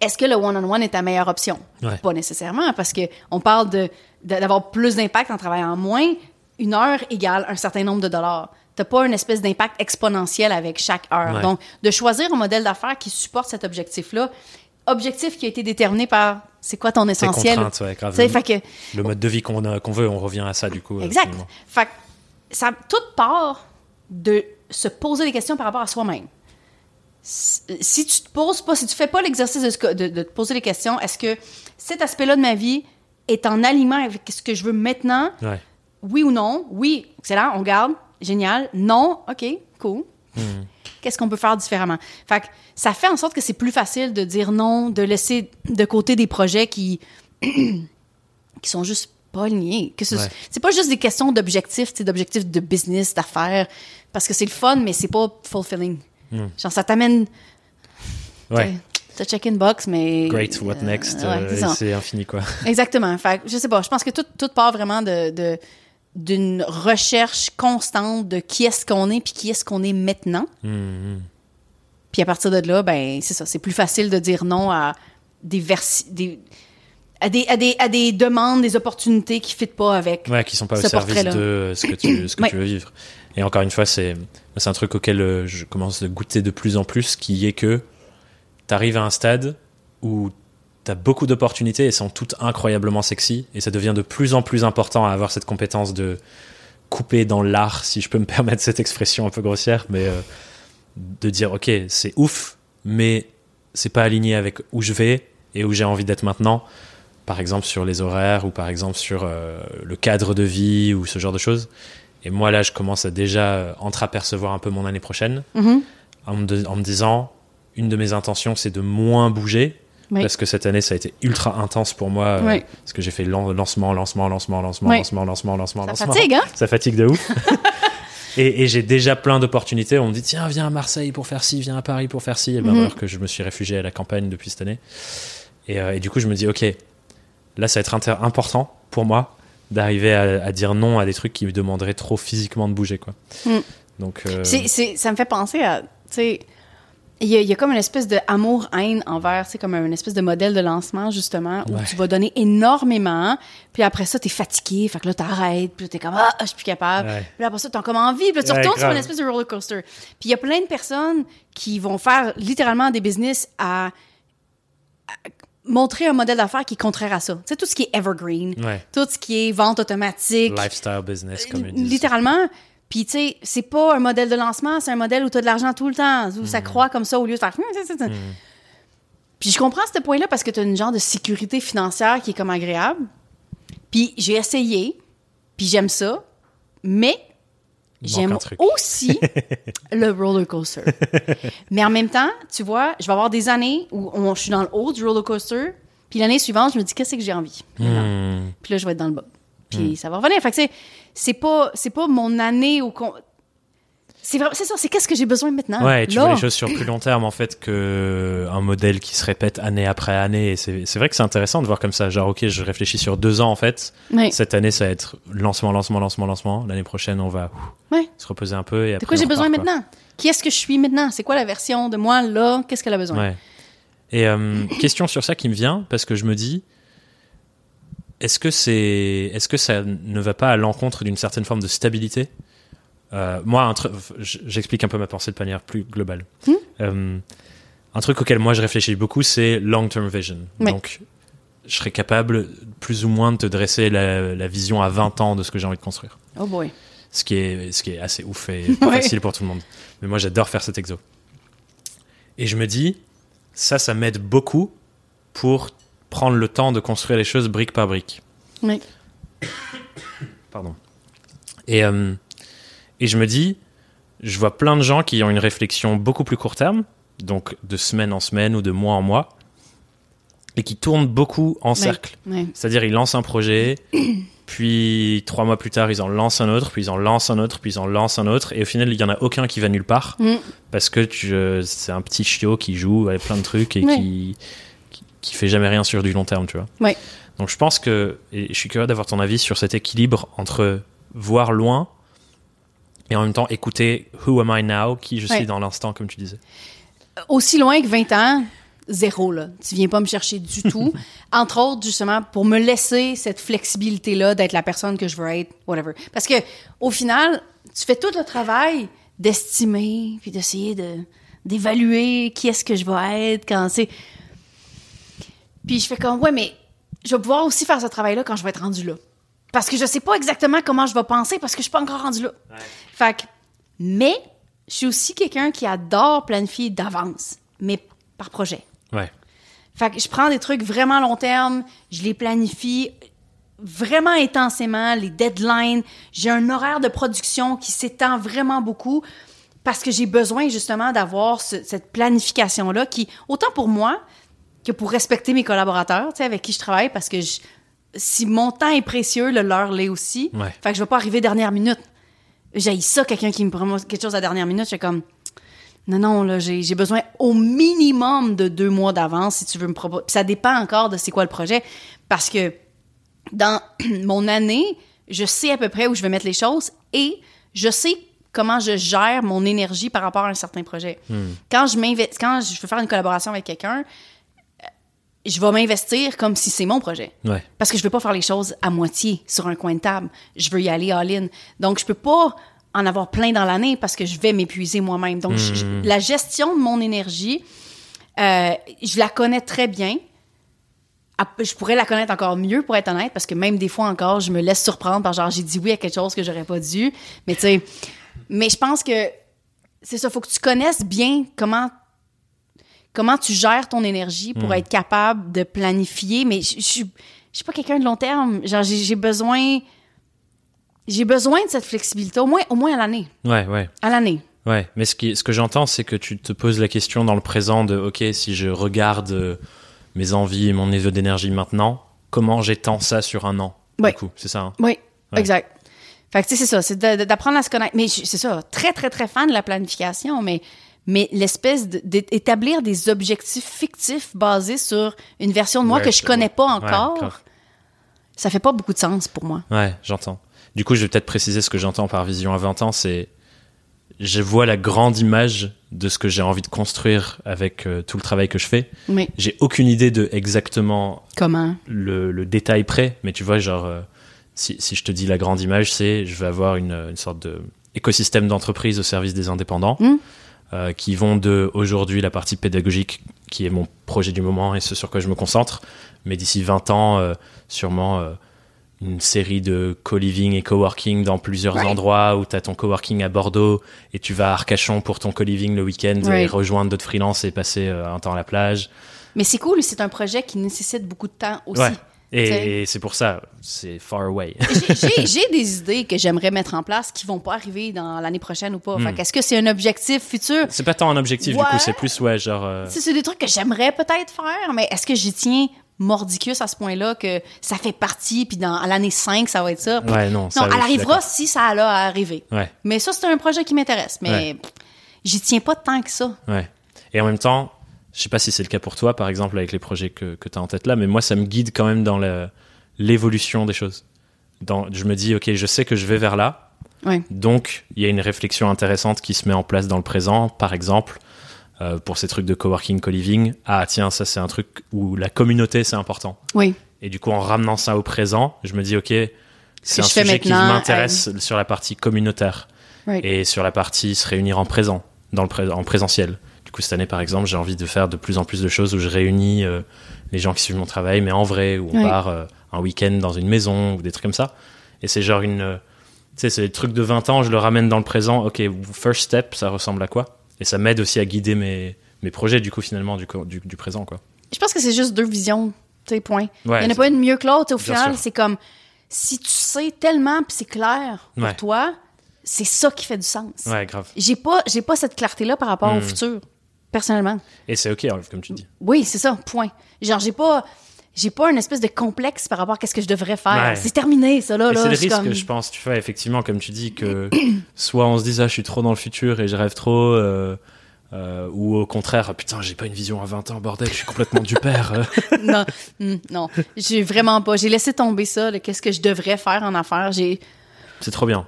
Est-ce que le one-on-one est ta meilleure option? Ouais. Pas nécessairement, parce qu'on parle de, d'avoir plus d'impact en travaillant moins. Une heure égale un certain nombre de dollars. Tu pas une espèce d'impact exponentiel avec chaque heure. Ouais. Donc, de choisir un modèle d'affaires qui supporte cet objectif-là, objectif qui a été déterminé par c'est quoi ton essentiel? ouais, grave. Fait que, Le mode de vie qu'on qu'on veut, on revient à ça du coup. euh, Exact. Fait que ça tout part de se poser des questions par rapport à soi-même. Si tu te poses pas, si tu fais pas l'exercice de, de- de te poser les questions, est-ce que cet aspect-là de ma vie est en alignement avec ce que je veux maintenant? Ouais. Oui ou non? Oui, excellent, on garde, génial. Non, OK, cool. Qu'est-ce qu'on peut faire différemment? Fait que ça fait en sorte que c'est plus facile de dire non, de laisser de côté des projets qui, qui sont juste pas alignés. Que ce- Ouais. C'est pas juste des questions d'objectifs, d'objectifs de business, d'affaires, parce que c'est le fun, mais c'est pas fulfilling. Genre, ça t'amène. Ouais. T'as check-in box, mais. Great, what euh, next? euh, c'est infini quoi. Exactement. Fait je sais pas, je pense que tout, tout part vraiment de, de- d'une recherche constante de qui est-ce qu'on est puis qui est-ce qu'on est maintenant. Mhm. Puis à partir de là, ben c'est ça, c'est plus facile de dire non à des versi- des à des, à des à des demandes, des opportunités qui fitent pas avec. Ouais, qui sont pas au ce service de ce que tu, ce que Ouais. tu veux vivre. Et encore une fois, c'est un truc auquel euh, je commence à goûter de plus en plus, qui est que tu arrives à un stade où tu as beaucoup d'opportunités et sont toutes incroyablement sexy, et ça devient de plus en plus important à avoir cette compétence de couper dans l'art, si je peux me permettre cette expression un peu grossière, mais euh, de dire ok, c'est ouf, mais c'est pas aligné avec où je vais et où j'ai envie d'être maintenant par exemple sur les horaires ou par exemple sur euh, le cadre de vie ou ce genre de choses. Et moi là, je commence à déjà euh, entreapercevoir un peu mon année prochaine Mhm. en, me de- en me disant, une de mes intentions, c'est de moins bouger. Oui. Parce que cette année, ça a été ultra intense pour moi. euh. Parce que j'ai fait lan- lancement, lancement, lancement, lancement, Oui. lancement, lancement, lancement, Ça lancement. fatigue, hein? Ça fatigue de ouf. et et j'ai déjà plein d'opportunités. On me dit, tiens, viens à Marseille pour faire ci, viens à Paris pour faire ci. Et ben, Mhm. alors que je me suis réfugié à la campagne depuis cette année. Et, euh, et du coup, je me dis, ok, là, ça va être inter- important pour moi d'arriver à, à dire non à des trucs qui me demanderaient trop physiquement de bouger, quoi. Mm. Donc, euh, ça me fait penser à, tu sais, il y, a- il y a comme une espèce de amour-haine envers, c'est comme une espèce de modèle de lancement, justement, où Ouais. tu vas donner énormément, puis après ça, t'es fatigué, fait que là, t'arrêtes, puis t'es comme, ah, je suis plus capable. Ouais. Puis après ça, t'as comme envie, puis là, tu Ouais, retournes sur une espèce de roller coaster. Puis il y a plein de personnes qui vont faire littéralement des business à, à montrer un modèle d'affaires qui est contraire à ça. Tu sais, tout ce qui est evergreen, ouais. tout ce qui est vente automatique, lifestyle business, comme ils disent. Littéralement. Puis, tu sais, c'est pas un modèle de lancement, c'est un modèle où tu as de l'argent tout le temps, où Mhm. ça croît comme ça au lieu de faire. Hum, Puis, je comprends ce point-là parce que tu as une genre de sécurité financière qui est comme agréable. Puis, j'ai essayé, puis j'aime ça, mais j'aime aussi le roller coaster. mais en même temps, tu vois, je vais avoir des années où on- je suis dans le haut du roller coaster, puis l'année suivante, je me dis, qu'est-ce que j'ai envie? Hmm. Puis là, je vais être dans le bas. Puis ça va revenir. Fait que c'est, pas, c'est pas mon année où c'est vraiment, c'est ça, c'est qu'est-ce que j'ai besoin maintenant? Ouais, tu vois les choses sur plus long terme en fait que un modèle qui se répète année après année. Et c'est vrai que c'est intéressant de voir comme ça. Genre, ok, je réfléchis sur deux ans en fait. Cette année, ça va être lancement, lancement, lancement, lancement. L'année prochaine, on va ouf, Ouais. se reposer un peu. Et De après, quoi j'ai besoin quoi. maintenant? Qui est-ce que je suis maintenant? C'est quoi la version de moi là? Qu'est-ce qu'elle a besoin? Ouais. Et euh, question sur ça qui me vient parce que je me dis, est-ce que c'est, est-ce que ça ne va pas à l'encontre d'une certaine forme de stabilité? Euh, Moi, j'explique un peu ma pensée de manière plus globale. Hmm. Euh, un truc auquel moi je réfléchis beaucoup, c'est long-term vision. Ouais. Donc, je serais capable plus ou moins de te dresser la, la vision à 20 ans de ce que j'ai envie de construire Oh boy. ce qui est, ce qui est assez ouf et Ouais. facile pour tout le monde. Mais moi, j'adore faire cet exo. Et je me dis, ça, ça m'aide beaucoup pour prendre le temps de construire les choses brique par brique. Oui. Pardon. Et, euh, et je me dis, je vois plein de gens qui ont une réflexion beaucoup plus court terme, donc de semaine en semaine ou de mois en mois, et qui tournent beaucoup en cercle. C'est-à-dire, ils lancent un projet, puis trois mois plus tard, ils en lancent un autre, puis ils en lancent un autre, puis ils en lancent un autre, et au final, il y en a aucun qui va nulle part, Mm. parce que euh, c'est un petit chiot qui joue avec plein de trucs et Ouais. qui, qui, qui fait jamais rien sur du long terme, tu vois. Donc je pense que, et je suis curieux d'avoir ton avis sur cet équilibre entre voir loin et en même temps écouter Who am I now, qui je Ouais. suis dans l'instant, comme tu disais. Aussi loin que 20 ans, zéro, là. Tu viens pas me chercher du tout. Entre autres, justement, pour me laisser cette flexibilité-là d'être la personne que je veux être, whatever. Parce que, au final, tu fais tout le travail d'estimer, puis d'essayer de, d'évaluer qui est-ce que je vais être quand c'est. Puis je fais comme, ouais, mais je vais pouvoir aussi faire ce travail-là quand je vais être rendu là. Parce que je sais pas exactement comment je vais penser parce que je suis pas encore rendu là. Fait que, mais je suis aussi quelqu'un qui adore planifier d'avance, mais par projet. Ouais. Fait que je prends des trucs vraiment long terme, je les planifie vraiment intensément, les deadlines. J'ai un horaire de production qui s'étend vraiment beaucoup parce que j'ai besoin justement d'avoir ce- cette planification-là qui, autant pour moi que pour respecter mes collaborateurs, tu sais, avec qui je travaille, parce que je- si mon temps est précieux, le leur l'est aussi. Ouais. Fait que je vais pas arriver dernière minute. J'ai ça, quelqu'un qui me prend quelque chose à dernière minute, je suis comme... Non, non, là, j'ai besoin au minimum de deux mois d'avance si tu veux me proposer. Puis ça dépend encore de c'est quoi le projet. Parce que dans mon année, je sais à peu près où je vais mettre les choses et je sais comment je gère mon énergie par rapport à un certain projet. Quand je quand je veux faire une collaboration avec quelqu'un, je vais m'investir comme si c'est mon projet. Ouais. Parce que je veux pas faire les choses à moitié sur un coin de table. Je veux y aller all-in. Donc, je peux pas en avoir plein dans l'année parce que je vais m'épuiser moi-même. Donc, je- la gestion de mon énergie, euh, je la connais très bien. Ah, Je pourrais la connaître encore mieux, pour être honnête, parce que même des fois encore, je me laisse surprendre par genre, j'ai dit oui à quelque chose que j'aurais pas dû. Mais tu sais, mais je pense que c'est ça, faut que tu connaisses bien comment comment tu gères ton énergie pour être capable de planifier. Mais je suis pas quelqu'un de long terme. Genre, j'ai besoin j'ai besoin de cette flexibilité, au moins, au moins à l'année. Ouais, ouais. À l'année. Ouais, mais ce, qui, ce que j'entends, c'est que tu te poses la question dans le présent de, ok, si je regarde euh, mes envies et mon niveau d'énergie maintenant, comment j'étends ça sur un an Ouais. Du coup, c'est ça. hein? Oui, Ouais. exact. Fait que, tu sais, c'est ça, c'est d'apprendre à se connaître. Mais c'est ça, très, très, très fan de la planification, mais, mais l'espèce d'établir des objectifs fictifs basés sur une version de moi Ouais, que je connais pas Ouais, encore, grave. ça fait pas beaucoup de sens pour moi. Ouais, j'entends. Du coup, je vais peut-être préciser ce que j'entends par vision à 20 ans, c'est je vois la grande image de ce que j'ai envie de construire avec euh, tout le travail que je fais. Mais J'ai aucune idée de exactement comment? le, le détail près, mais tu vois, genre, euh, si, si je te dis la grande image, c'est je vais avoir une, une sorte de écosystème d'entreprise au service des indépendants Mm. Euh, qui vont de aujourd'hui la partie pédagogique qui est mon projet du moment et ce sur quoi je me concentre, mais d'ici 20 ans, euh, sûrement euh, une série de co-living et coworking dans plusieurs Right. endroits où tu as ton coworking à Bordeaux et tu vas à Arcachon pour ton co-living le week-end et rejoindre d'autres freelances et passer un temps à la plage. Mais c'est cool, c'est un projet qui nécessite beaucoup de temps aussi. Ouais. Et, c'est pour ça, c'est far away. J'ai- des idées que j'aimerais mettre en place qui vont pas arriver dans l'année prochaine ou pas. Mm. Fait qu'est-ce que c'est un objectif futur? C'est pas tant un objectif du coup, c'est plus ouais genre. euh, C'est des trucs que j'aimerais peut-être faire, mais est-ce que j'y tiens mordicus à ce point-là que ça fait partie, puis dans à l'année 5, ça va être ça? Ouais non. ça, non, elle arrivera si ça a à arriver. Ouais Mais ça, c'est un projet qui m'intéresse, mais Ouais. j'y tiens pas tant que ça. ouais. Et en même temps, je sais pas si c'est le cas pour toi par exemple avec les projets que que t'as en tête là, mais moi ça me guide quand même dans l'évolution des choses. Dans, je me dis ok, je sais que je vais vers là, Ouais. donc il y a une réflexion intéressante qui se met en place dans le présent, par exemple. euh, pour ces trucs de coworking, co-living, ah tiens, ça c'est un truc où la communauté c'est important. Oui. Et du coup, en ramenant ça au présent, je me dis, OK, c'est un sujet qui m'intéresse sur la partie communautaire Right. et sur la partie se réunir en présent, dans le pré- en présentiel. Du coup, cette année, par exemple, j'ai envie de faire de plus en plus de choses où je réunis euh, les gens qui suivent mon travail, mais en vrai, où on Ouais. part euh, un week-end dans une maison ou des trucs comme ça. Et c'est genre une. euh, tu sais, c'est des trucs de 20 ans, je le ramène dans le présent. OK, first step, ça ressemble à quoi? Et ça m'aide aussi à guider mes, mes projets, du coup, finalement, du, du, du présent, quoi. Je pense que c'est juste deux visions Tu sais, point. Il Ouais, n'y en a pas une mieux que l'autre. Au final, c'est comme si tu sais tellement puis c'est clair pour Ouais. toi, c'est ça qui fait du sens. Ouais, grave. J'ai pas, j'ai pas cette clarté-là par rapport Hmm. au futur, personnellement. Et c'est ok, comme tu dis. Oui, c'est ça, point. Genre, j'ai pas, j'ai pas une espèce de complexe par rapport à ce que je devrais faire. Ouais. C'est terminé, ça, là. Là, c'est le risque, comme- je pense, tu vois, effectivement, comme tu dis, que soit on se dise, ah, je suis trop dans le futur et je rêve trop, euh, euh, ou au contraire, ah, putain, j'ai pas une vision à 20 ans, bordel, je suis complètement du père. non, hmm, non, j'ai vraiment pas. J'ai laissé tomber ça, qu'est-ce que je devrais faire en affaires. J'ai, C'est trop bien.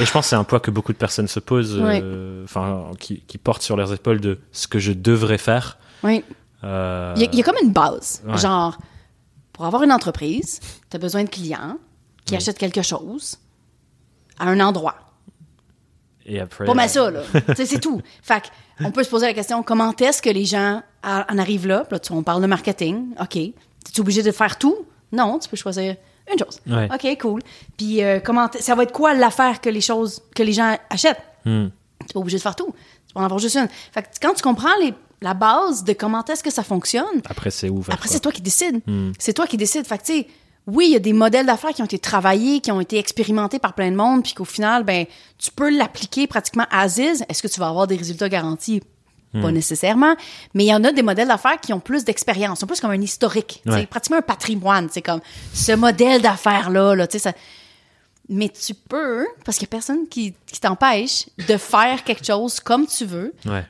Et je pense que c'est un poids que beaucoup de personnes se posent, euh, enfin, qui, qui portent sur leurs épaules de ce que je devrais faire. oui. Euh, Il y, a- il y a comme une base. Ouais. Genre, pour avoir une entreprise, tu as besoin de clients qui Oui. achètent quelque chose à un endroit. Et après. Pas mal ça, là. C'est tout. Fait on peut se poser la question, comment est-ce que les gens en arrivent là? Puis là, tu- on parle de marketing. OK. Es-tu obligé de faire tout? Non, tu peux choisir une chose. Ouais. OK, cool. Puis, euh, comment ça va être quoi l'affaire que les choses, que les gens achètent? Hmm. Tu pas obligé de faire tout. Tu peux en avoir juste une. Fait que quand tu comprends les, la base de comment est-ce que ça fonctionne, Après, c'est ouvert. après, c'est toi qui décides. Hmm. C'est toi qui décides. Fait que, tu sais, oui, il y a des modèles d'affaires qui ont été travaillés, qui ont été expérimentés par plein de monde, puis qu'au final, ben, tu peux l'appliquer pratiquement à Aziz. Est-ce que tu vas avoir des résultats garantis? Pas Hmm. nécessairement. Mais il y en a des modèles d'affaires qui ont plus d'expérience, sont plus comme un historique. Ouais. pratiquement un patrimoine. C'est comme ce modèle d'affaires-là, là, tu sais, ça. Mais tu peux, parce qu'il n'y a personne qui, qui t'empêche de faire quelque chose comme tu veux. Ouais.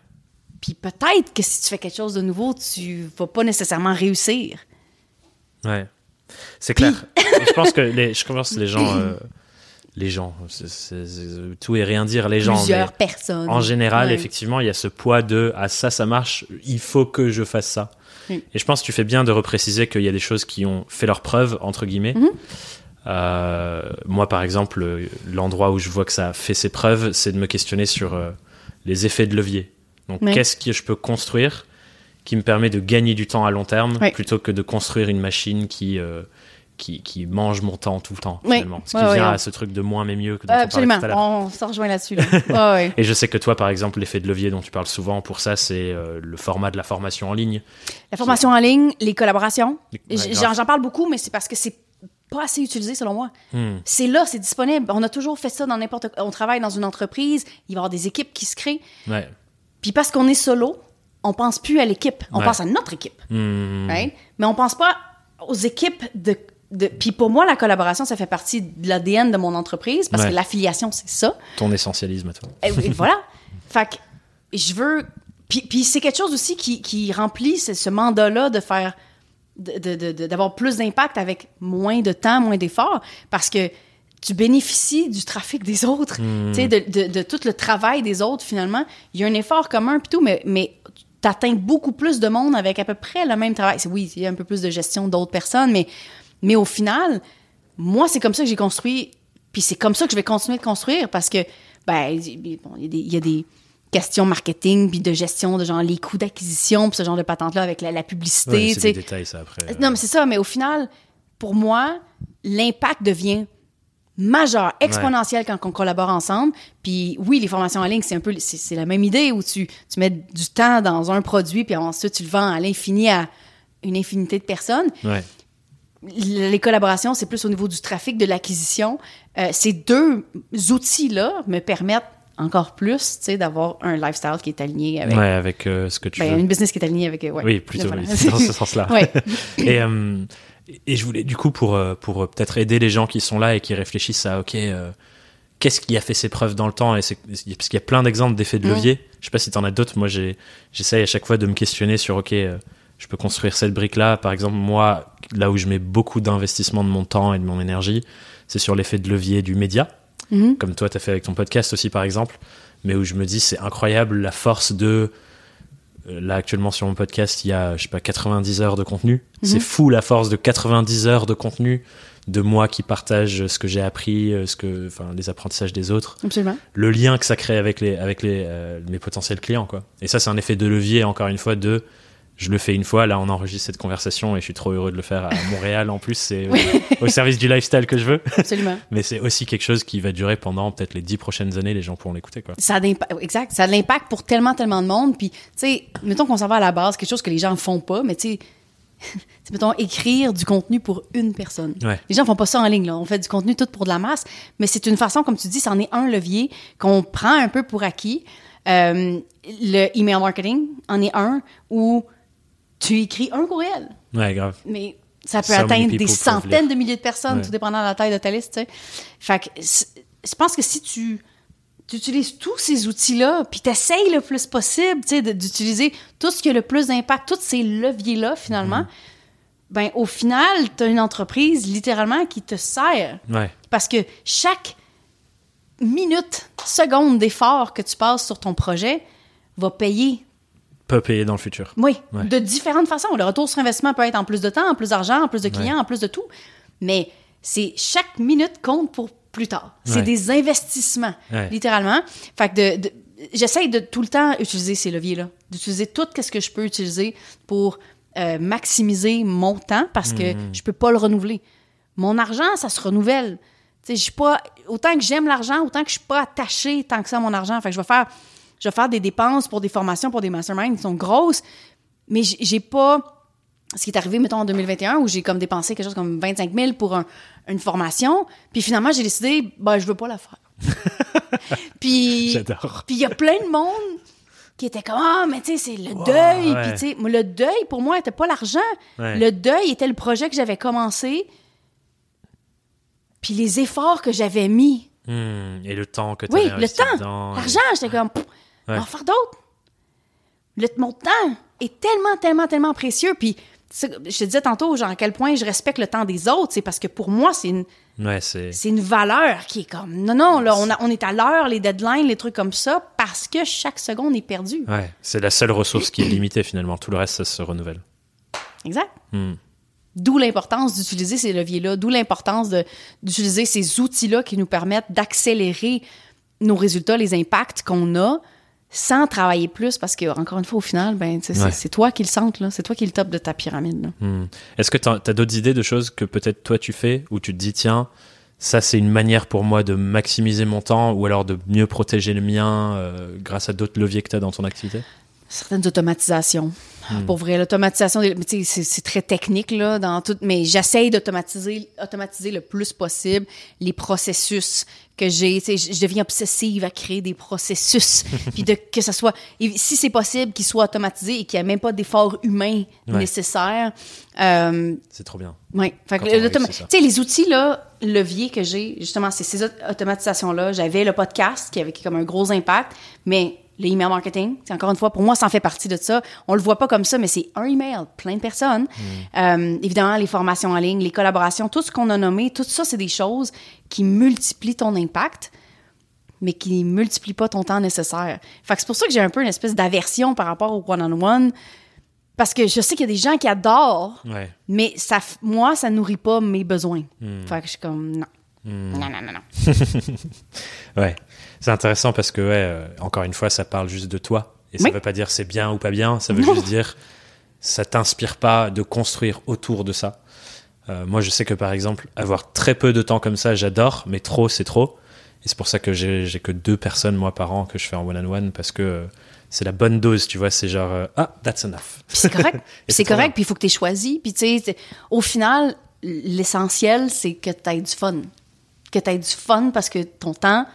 Puis peut-être que si tu fais quelque chose de nouveau, tu vas pas nécessairement réussir. Ouais. C'est clair. Je pense que les, je pense que les gens, euh, les gens, tout et rien dire, les gens. Plusieurs mais personnes. En général, Ouais. effectivement, il y a ce poids de ah ça, ça marche, il faut que je fasse ça. Et je pense que tu fais bien de repréciser qu'il y a des choses qui ont fait leur preuve entre guillemets. Mhm. Euh, moi, par exemple, l'endroit où je vois que ça a fait ses preuves, c'est de me questionner sur euh, les effets de levier. Donc, qu'est-ce que je peux construire qui me permet de gagner du temps à long terme plutôt que de construire une machine qui euh, qui, qui mange mon temps tout le temps Oui. finalement. Ce qui Ouais, vient ouais. à ce truc de moins mais mieux que dont Euh, on absolument. On s'en rejoint là-dessus. Là. Ouais, ouais. Et je sais que toi, par exemple, l'effet de levier dont tu parles souvent, pour ça, c'est euh, le format de la formation en ligne. La formation en ligne, les collaborations. J'en j'en parle beaucoup, mais c'est parce que c'est pas assez utilisé selon moi. Hmm. C'est là, c'est disponible. On a toujours fait ça dans n'importe On travaille dans une entreprise, il va y avoir des équipes qui se créent. Ouais. Puis parce qu'on est solo, on pense plus à l'équipe, on Ouais. pense à notre équipe. Hmm. right? Mais on pense pas aux équipes de, de... Puis pour moi, la collaboration, ça fait partie de l'ADN de mon entreprise parce Ouais. que l'affiliation, c'est ça. Ton essentialisme toi. Et, et voilà. fait que je veux. Puis, puis c'est quelque chose aussi qui, qui remplit ce, ce mandat-là de faire. d'avoir plus d'impact avec moins de temps, moins d'efforts, parce que tu bénéficies du trafic des autres, sais, de, de, de tout le travail des autres, finalement. Il y a un effort commun, puis tout, mais, mais tu atteins beaucoup plus de monde avec à peu près le même travail. Oui, il y a un peu plus de gestion d'autres personnes, mais, mais au final, moi, c'est comme ça que j'ai construit, puis c'est comme ça que je vais continuer de construire, parce que, ben, il bon, y a des- il y a des questions marketing, puis de gestion, de genre les coûts d'acquisition, puis ce genre de patente-là avec la, la publicité, Ouais, c'est des détails, ça, après. Non, mais c'est ça, mais au final, pour moi, l'impact devient majeur, exponentiel quand on collabore ensemble. Puis oui, les formations en ligne, c'est un peu c'est la même idée où tu, tu mets du temps dans un produit puis ensuite tu le vends à l'infini à une infinité de personnes. Ouais. Les collaborations, c'est plus au niveau du trafic, de l'acquisition. Euh, ces deux outils-là me permettent encore plus, tu sais, d'avoir un lifestyle qui est aligné avec Ouais, avec euh, ce que tu ben, veux. une business qui est alignée avec ouais. Oui, plutôt Voilà. oui, dans ce sens-là. Ouais. et, euh, et je voulais, du coup, pour, pour peut-être aider les gens qui sont là et qui réfléchissent à, OK, euh, qu'est-ce qui a fait ses preuves dans le temps? Et c'est, Parce qu'il y a plein d'exemples d'effets de Mm. levier. Je sais pas si tu en as d'autres. Moi, j'essaye à chaque fois de me questionner sur, OK, euh, je peux construire cette brique-là. Par exemple, moi, là où je mets beaucoup d'investissement de mon temps et de mon énergie, c'est sur l'effet de levier du média Mhm. comme toi tu as fait avec ton podcast aussi par exemple, mais où je me dis c'est incroyable la force de euh, là actuellement sur mon podcast il y a je sais pas 90 heures de contenu, c'est fou la force de 90 heures de contenu de moi qui partage ce que j'ai appris, euh, ce que enfin les apprentissages des autres, Absolument. le lien que ça crée avec les avec les euh, mes potentiels clients quoi. Et ça c'est un effet de levier encore une fois de je le fais une fois, là on enregistre cette conversation et je suis trop heureux de le faire à Montréal en plus, c'est au, au service du lifestyle que je veux. Absolument. Mais c'est aussi quelque chose qui va durer pendant peut-être les dix prochaines années, les gens pourront l'écouter, quoi. Ça a exact. Ça a de l'impact pour tellement, tellement de monde. Puis, tu sais, mettons qu'on s'en va à la base, quelque chose que les gens font pas, mais tu sais, c'est mettons écrire du contenu pour une personne. Ouais. Les gens font pas ça en ligne là, on fait du contenu tout pour de la masse, mais c'est une façon comme tu dis, c'en est un levier qu'on prend un peu pour acquis. Euh, le email marketing en est un où tu écris un courriel, Ouais, grave. mais ça peut So atteindre des centaines de milliers de personnes, Ouais. tout dépendant de la taille de ta liste, tu sais. Fait que je pense que si tu, tu utilises tous ces outils-là, puis t'essayes le plus possible, tu d'utiliser tout ce qui a le plus d'impact, tous ces leviers-là, finalement, ben au final, t'as une entreprise, littéralement, qui te sert. Ouais. Parce que chaque minute, seconde d'effort que tu passes sur ton projet va payer Peut payer dans le futur. oui, Ouais. de différentes façons. Le retour sur investissement peut être en plus de temps, en plus d'argent, en plus de clients, Ouais. en plus de tout. Mais c'est chaque minute compte pour plus tard. C'est Ouais. des investissements, littéralement. Fait que de, de- j'essaye de tout le temps utiliser ces leviers-là, d'utiliser tout ce que je peux utiliser pour euh, maximiser mon temps parce que Mhm. je peux pas le renouveler. Mon argent, ça se renouvelle. Tu sais, je suis pas autant que j'aime l'argent, autant que je suis pas attachée tant que ça à mon argent. Fait que je vais faire je vais faire des dépenses pour des formations, pour des masterminds qui sont grosses, mais j'ai pas ce qui est arrivé, mettons, en 2021, où j'ai comme dépensé quelque chose comme 25 000 pour un- une formation, puis finalement, j'ai décidé, ben, je veux pas la faire. puis, J'adore. puis il y a plein de monde qui était comme, ah, mais tu sais, c'est le deuil. ouais. Puis, tu sais, le deuil, pour moi, était pas l'argent. Ouais. Le deuil était le projet que j'avais commencé, puis les efforts que j'avais mis. Hmm, Et le temps que tu Oui, le temps. L'argent, j'étais comme, pff. On va en faire d'autres. Le, mon temps est tellement, tellement, tellement précieux. Puis, je te disais tantôt, genre, à quel point je respecte le temps des autres. C'est parce que pour moi, c'est une, Ouais, c'est. c'est une valeur qui est comme, non, non, là, on, a- on est à l'heure, les deadlines, les trucs comme ça, parce que chaque seconde est perdue. Ouais, c'est la seule ressource qui est limitée finalement. Tout le reste, ça se renouvelle. Exact. Hmm. D'où l'importance d'utiliser ces leviers-là, d'où l'importance d'utiliser ces outils-là qui nous permettent d'accélérer nos résultats, les impacts qu'on a, sans travailler plus, parce que, encore une fois, au final, ben, c'est Ouais. c'est toi qui le sente, là. C'est toi qui le top de ta pyramide. Hmm. Est-ce que tu as, d'autres idées de choses que peut-être toi tu fais où tu te dis, tiens, ça c'est une manière pour moi de maximiser mon temps ou alors de mieux protéger le mien euh, grâce à d'autres leviers que tu as dans ton activité? Certaines automatisations. Pour vrai, l'automatisation, c'est très technique là, dans tout, mais j'essaye d'automatiser, automatiser le plus possible les processus que j'ai. Tu sais, je deviens obsessive à créer des processus, puis de que ça soit, si c'est possible, qu'ils soient automatisés et qu'il n'y ait même pas d'effort humain Ouais. nécessaire. Euh, C'est trop bien. oui. Les outils, là, leviers que j'ai, justement, c'est ces auto- automatisations-là. J'avais le podcast qui avait comme un gros impact, mais le email marketing, c'est encore une fois, pour moi, ça en fait partie de ça. On le voit pas comme ça, mais c'est un email, plein de personnes. Mm. Euh, évidemment, les formations en ligne, les collaborations, tout ce qu'on a nommé, tout ça, c'est des choses qui multiplient ton impact mais qui multiplient pas ton temps nécessaire. Fait que c'est pour ça que j'ai un peu une espèce d'aversion par rapport au one-on-one, parce que je sais qu'il y a des gens qui adorent Ouais. mais ça, moi, ça nourrit pas mes besoins. Hmm. Fait que je suis comme, non. Non, non, non, non. Ouais. C'est intéressant parce que, ouais, euh, encore une fois, ça parle juste de toi. Et ça Oui. veut pas dire c'est bien ou pas bien, ça veut Non. juste dire ça t'inspire pas de construire autour de ça. Euh, moi, je sais que par exemple, avoir très peu de temps comme ça, j'adore, mais trop, c'est trop. Et c'est pour ça que j'ai que deux personnes, moi, par an, que je fais en one-on-one, parce que euh, c'est la bonne dose, tu vois. C'est genre, euh, ah, that's enough. C'est correct. C'est correct, puis il faut que tu aies choisi. Puis tu sais, au final, l'essentiel, c'est que tu aies du fun. Que tu aies du fun parce que ton temps,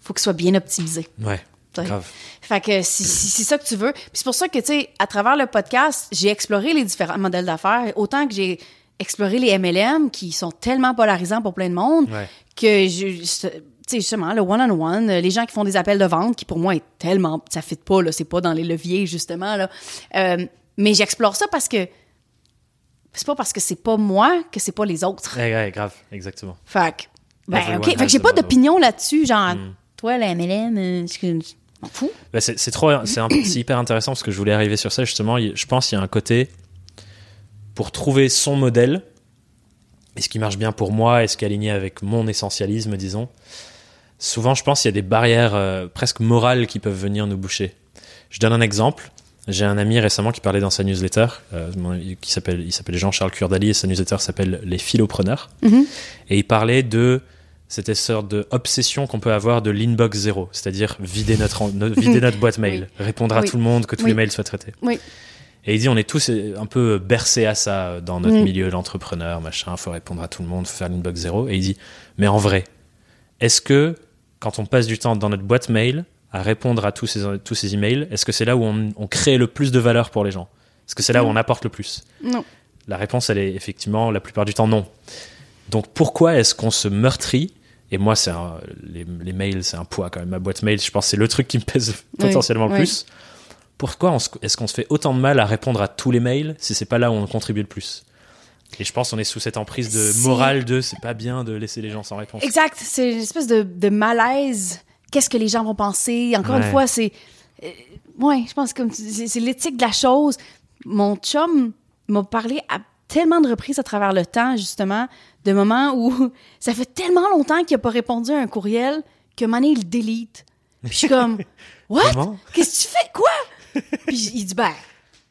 faut qu'il soit bien optimisé. Ouais, grave. Fait que si, si c'est ça que tu veux. Puis c'est pour ça que, tu sais, à travers le podcast, j'ai exploré les différents modèles d'affaires. Autant que j'ai exploré les MLM qui sont tellement polarisants pour plein de monde Ouais. que, je, tu sais, justement, le one-on-one, les gens qui font des appels de vente qui, pour moi, est tellement. Ça fit pas, là. C'est pas dans les leviers, justement, là. Euh, mais j'explore ça parce que. C'est pas parce que c'est pas moi que c'est pas les autres. Ouais, ouais, grave, exactement. Fait que, ben, OK. Fait que j'ai pas d'opinion là-dessus, genre, toi, la MLM, euh, m'en fous. Bah, c'est trop, c'est hyper intéressant parce que je voulais arriver sur ça justement. Je pense qu'il y a un côté pour trouver son modèle et ce qui marche bien pour moi et ce qui est aligné avec mon essentialisme, disons. Souvent, je pense qu'il y a des barrières euh, presque morales qui peuvent venir nous boucher. Je donne un exemple. J'ai un ami récemment qui parlait dans sa newsletter, euh, qui s'appelle, il s'appelle Jean-Charles Curdali et sa newsletter s'appelle Les Philopreneurs. Mhm. Et il parlait de cette sorte de obsession qu'on peut avoir de l'inbox zéro, c'est-à-dire vider notre, vider boîte mail, répondre à Oui. tout le monde, que tous Oui. les mails soient traités. Et il dit, on est tous euh, un peu bercés à ça euh, dans notre Mm. milieu, l'entrepreneur, machin, faut répondre à tout le monde, faut faire l'inbox zéro. Et il dit, mais en vrai, est-ce que quand on passe du temps dans notre boîte mail à répondre à tous ces, tous ces emails, est-ce que c'est là où on, on crée le plus de valeur pour les gens? Est-ce que c'est là où Mm. on apporte le plus? Non. La réponse, elle est effectivement, la plupart du temps, non. Donc pourquoi est-ce qu'on se meurtrit Et moi, c'est les, les mails, c'est un poids quand même. Ma boîte mail, je pense, que c'est le truc qui me pèse potentiellement le oui. plus. Pourquoi est-ce qu'on se fait autant de mal à répondre à tous les mails si c'est pas là où on contribue le plus? Et je pense qu'on est sous cette emprise de morale de c'est pas bien de laisser les gens sans réponse. Exact. C'est une espèce de, de malaise. Qu'est-ce que les gens vont penser? Encore Ouais. une fois, c'est. euh, ouais, je pense que comme c'est l'éthique de la chose. Mon chum m'a parlé à tellement de reprises à travers le temps, justement, de moments où ça fait tellement longtemps qu'il n'a pas répondu à un courriel que Mané, il le délite. Puis je suis comme, What? Comment Qu'est-ce que tu fais? Quoi? Puis il dit, ben,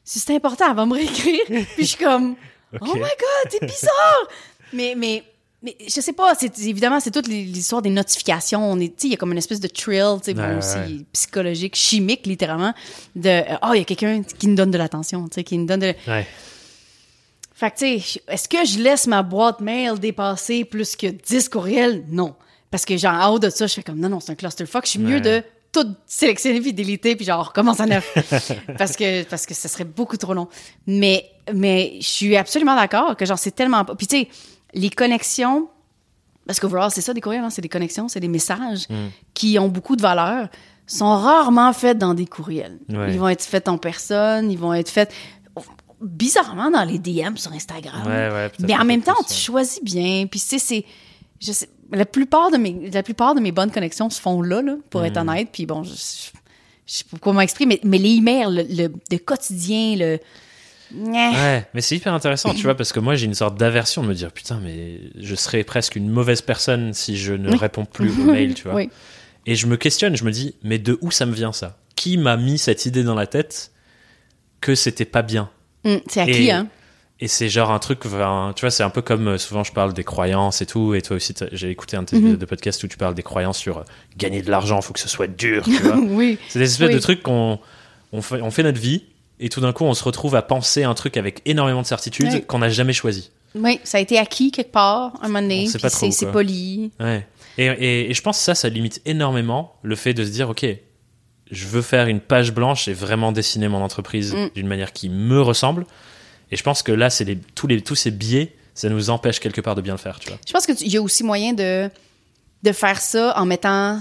si c'est important, elle va me réécrire. Puis je suis comme, oh my god, c'est bizarre! mais, mais, mais je sais pas, c'est, évidemment, c'est toute l'histoire des notifications. On est, il y a comme une espèce de thrill, tu sais, Ouais, aussi ouais. psychologique, chimique, littéralement, de, euh, oh, il y a quelqu'un qui nous donne de l'attention, tu sais, qui nous donne de. Ouais. Fait que, tu sais, est-ce que je laisse ma boîte mail dépasser plus que 10 courriels? Non. Parce que, genre, en haut de ça, je fais comme, non, non, c'est un clusterfuck. Je suis mieux Ouais. de tout sélectionner puis déliter puis genre, recommence à neuf. parce que, parce que ce serait beaucoup trop long. Mais, mais je suis absolument d'accord que, genre, c'est tellement pas. Puis, tu sais, les connexions, parce qu'overall, c'est ça, des courriels, hein, c'est des connexions, c'est des messages Mm. qui ont beaucoup de valeur, sont rarement faits dans des courriels. Ouais. Ils vont être faits en personne, ils vont être faits bizarrement dans les DM sur Instagram. Ouais, ouais, peut-être Mais en même temps, tu choisis bien. Puis, tu sais, c'est. Je sais, la plupart, de mes, la plupart de mes bonnes connexions se font là, là pour être Mm. honnête. Puis bon, je, je, je sais pas comment exprimer, mais, mais les emails, le, le, le quotidien, le. Ouais, mais c'est hyper intéressant, tu vois, parce que moi j'ai une sorte d'aversion de me dire putain, mais je serais presque une mauvaise personne si je ne Oui. réponds plus aux mails, tu vois. Oui. Et je me questionne, je me dis, mais de où ça me vient ça? Qui m'a mis cette idée dans la tête que c'était pas bien? Hum, c'est acquis, Et- hein. Et c'est genre un truc, tu vois, c'est un peu comme euh, souvent je parle des croyances et tout, et toi aussi, j'ai écouté un de tes Mhm. de podcasts où tu parles des croyances sur euh, gagner de l'argent, faut que ce soit dur, tu vois. oui. C'est des espèces Oui. de trucs qu'on on fait, on fait notre vie, et tout d'un coup on se retrouve à penser un truc avec énormément de certitude Oui. qu'on n'a jamais choisi. Oui, ça a été acquis quelque part, un moment donné. C'est poli. Ouais. Et, et, et je pense que ça, ça limite énormément le fait de se dire, ok, je veux faire une page blanche et vraiment dessiner mon entreprise Mm. d'une manière qui me ressemble. Et je pense que là, c'est les, tous, les, tous ces biais, ça nous empêche quelque part de bien le faire, tu vois. Je pense qu'il y a aussi moyen de, de faire ça en mettant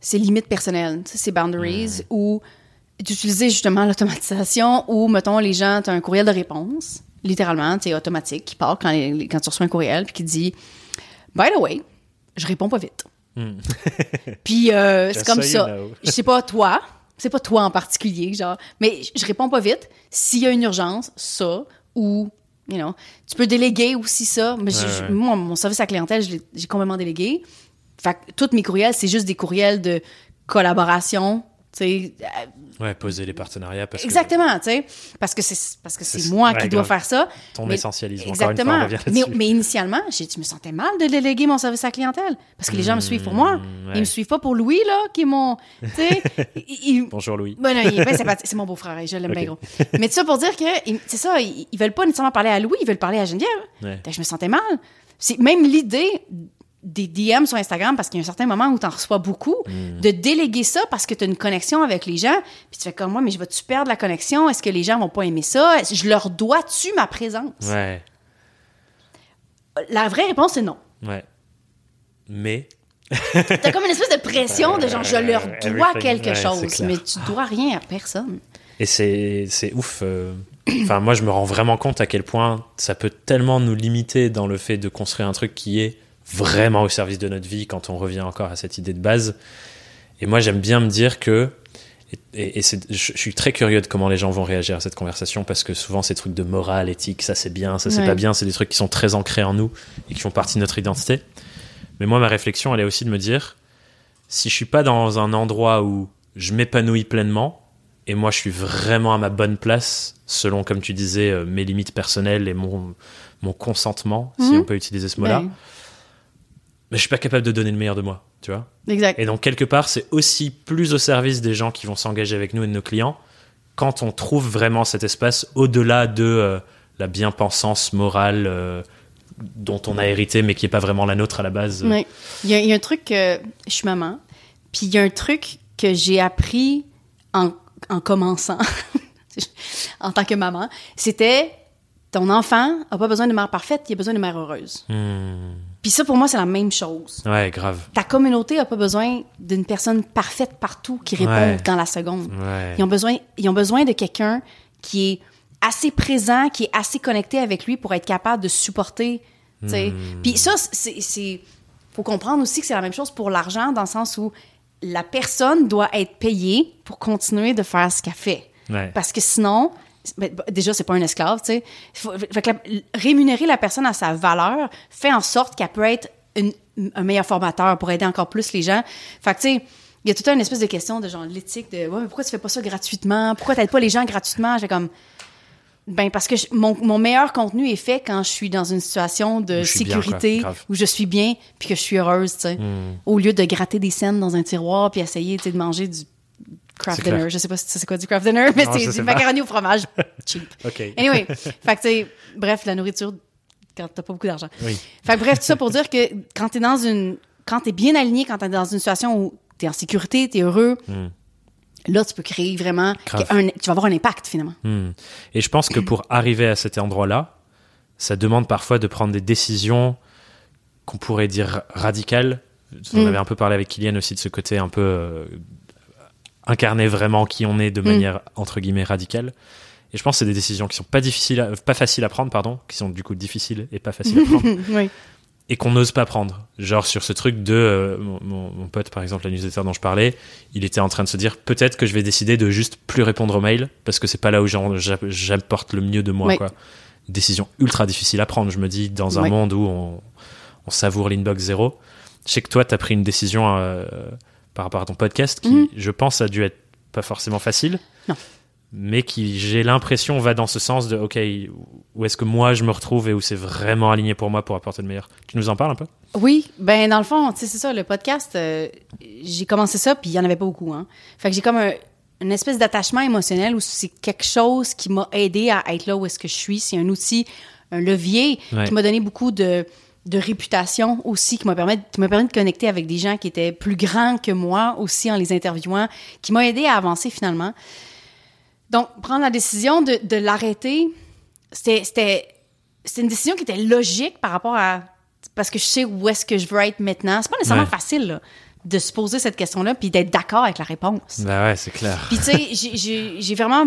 ses limites personnelles, ses boundaries, ou d'utiliser justement l'automatisation, ou, mettons, les gens, tu as un courriel de réponse, littéralement, tu sais, automatique, qui part quand, les- quand tu reçois un courriel, puis qui dit By the way, je réponds pas vite. Hmm. Puis euh, c'est comme ça. know. Je sais pas toi, c'est pas toi en particulier, genre, mais je réponds pas vite. S'il y a une urgence, ça, ou, you know, tu peux déléguer aussi ça. Mais je- Ouais, je- ouais. moi, mon service à la clientèle, j'ai complètement délégué. Fait que tous mes courriels, c'est juste des courriels de collaboration, tu sais. Ouais, poser les partenariats parce Exactement, tu sais. Parce que c'est parce que c'est moi ouais, qui dois faire ça. que ton Mais- essentialisme, encore une fois, Exactement. on mais, mais initialement, je me sentais mal de déléguer mon service à la clientèle. Parce que les gens me suivent pour moi. Ouais. Ils me suivent pas pour Louis, là, qui est mon. Tu sais. il- Bonjour Louis. ben non, il est bien sympathique. C'est mon beau-frère, je l'aime bien gros. Mais ça pour dire que, c'est ça, ils, ils veulent pas nécessairement parler à Louis, ils veulent parler à Geneviève. Ouais. Que je me sentais mal. C'est même l'idée des DM sur Instagram, parce qu'il y a un certain moment où tu en reçois beaucoup, Hmm. de déléguer ça parce que tu as une connexion avec les gens. Puis tu fais comme moi, mais je vais-tu perdre la connexion? Est-ce que les gens vont pas aimer ça? Je leur dois-tu ma présence? Ouais, La vraie réponse, c'est non. ouais. Mais, T'as comme une espèce de pression de genre, je leur dois quelque Ouais, chose, mais tu dois rien à personne. Et c'est c'est ouf. euh, Enfin, moi, je me rends vraiment compte à quel point ça peut tellement nous limiter dans le fait de construire un truc qui est vraiment au service de notre vie quand on revient encore à cette idée de base. Et moi, j'aime bien me dire que. Et, et- et c'est- je, suis très curieux de comment les gens vont réagir à cette conversation parce que souvent, ces trucs de morale, éthique, ça c'est bien, ça c'est Ouais. pas bien, c'est des trucs qui sont très ancrés en nous et qui font partie de notre identité. Mais moi, ma réflexion, elle est aussi de me dire si je suis pas dans un endroit où je m'épanouis pleinement, et moi je suis vraiment à ma bonne place, selon, comme tu disais, euh, mes limites personnelles et mon, mon consentement, si Mhm. on peut utiliser ce mot-là, Ben, mais je suis pas capable de donner le meilleur de moi, tu vois. exact. Et donc, quelque part, c'est aussi plus au service des gens qui vont s'engager avec nous et de nos clients quand on trouve vraiment cet espace au-delà de euh, la bien-pensance morale euh, dont on a hérité, mais qui est pas vraiment la nôtre à la base. Oui. Il y, a, il y a un truc que je suis maman, puis il y a un truc que j'ai appris en, en commençant en tant que maman, c'était ton enfant a pas besoin de mère parfaite, il a besoin de mère heureuse. Hmm. Puis ça pour moi c'est la même chose. Ouais, grave. Ta communauté a pas besoin d'une personne parfaite partout qui répond Ouais. dans la seconde. Ouais. Ils ont besoin, ils ont besoin de quelqu'un qui est assez présent, qui est assez connecté avec lui pour être capable de supporter. tu sais. Hmm. Puis ça, c'est, c'est, faut comprendre aussi que c'est la même chose pour l'argent dans le sens où la personne doit être payée pour continuer de faire ce qu'elle fait. Ouais. Parce que sinon, ben, ben, déjà, c'est pas un esclave, tu sais. Faut- fait que la- rémunérer la personne à sa valeur fait en sorte qu'elle peut être une- un meilleur formateur pour aider encore plus les gens. Fait que, tu sais, il y a tout un espèce de question de genre l'éthique de ouais, mais pourquoi tu fais pas ça gratuitement? Pourquoi t'aides pas les gens gratuitement? J'ai comme ben parce que je- mon, mon meilleur contenu est fait quand je suis dans une situation de bien, sécurité où je suis bien puis que je suis heureuse, tu sais. Hmm. Au lieu de gratter des scènes dans un tiroir puis essayer de manger du craft dinner. clair. Je sais pas si c'est quoi du craft dinner, mais c'est du macaroni au fromage cheap. Ok. Anyway, fait que tu sais, bref, la nourriture quand t'as pas beaucoup d'argent. Oui. Fait que bref, tout ça pour dire que quand t'es dans une, quand t'es bien aligné, quand t'es dans une situation où t'es en sécurité, t'es heureux, Hmm. là tu peux créer vraiment un- tu vas avoir un impact finalement. Hmm. Et je pense que pour arriver à cet endroit-là, ça demande parfois de prendre des décisions qu'on pourrait dire radicales. On Mm. avait un peu parlé avec Kylian aussi de ce côté un peu euh, incarner vraiment qui on est de Mm. manière entre guillemets radicale. Et je pense que c'est des décisions qui sont pas difficiles, à- pas faciles à prendre, pardon, qui sont du coup difficiles et pas faciles à prendre, oui. et qu'on n'ose pas prendre. Genre sur ce truc de euh, mon, mon- mon pote par exemple, la newsletter dont je parlais, il était en train de se dire peut-être que je vais décider de juste plus répondre aux mails parce que c'est pas là où j'apporte le mieux de moi. Quoi. Décision ultra difficile à prendre. Je me dis dans un monde où on, on savoure l'inbox zéro. Je sais que toi, tu as pris une décision euh, par rapport à ton podcast qui, Mhm. je pense, a dû être pas forcément facile. Non. Mais qui, j'ai l'impression, va dans ce sens de, OK, où est-ce que moi je me retrouve et où c'est vraiment aligné pour moi pour apporter le meilleur. Tu nous en parles un peu? Oui, ben dans le fond, tu sais, c'est ça, le podcast, euh, j'ai commencé ça, puis il y en avait pas beaucoup, hein. Fait que j'ai comme un- une espèce d'attachement émotionnel où c'est quelque chose qui m'a aidé à être là où est-ce que je suis. C'est un outil, un levier Ouais. qui m'a donné beaucoup de, de réputation aussi, qui m'a permis, qui m'a permis de connecter avec des gens qui étaient plus grands que moi aussi en les interviewant, qui m'a aidé à avancer finalement. Donc, prendre la décision de, de l'arrêter, c'était, c'était, c'était une décision qui était logique par rapport à. Parce que je sais où est-ce que je veux être maintenant. C'est pas nécessairement Ouais. facile là, de se poser cette question-là puis d'être d'accord avec la réponse. Bah ouais, c'est clair. Puis tu sais, j'ai- j'ai j'ai vraiment.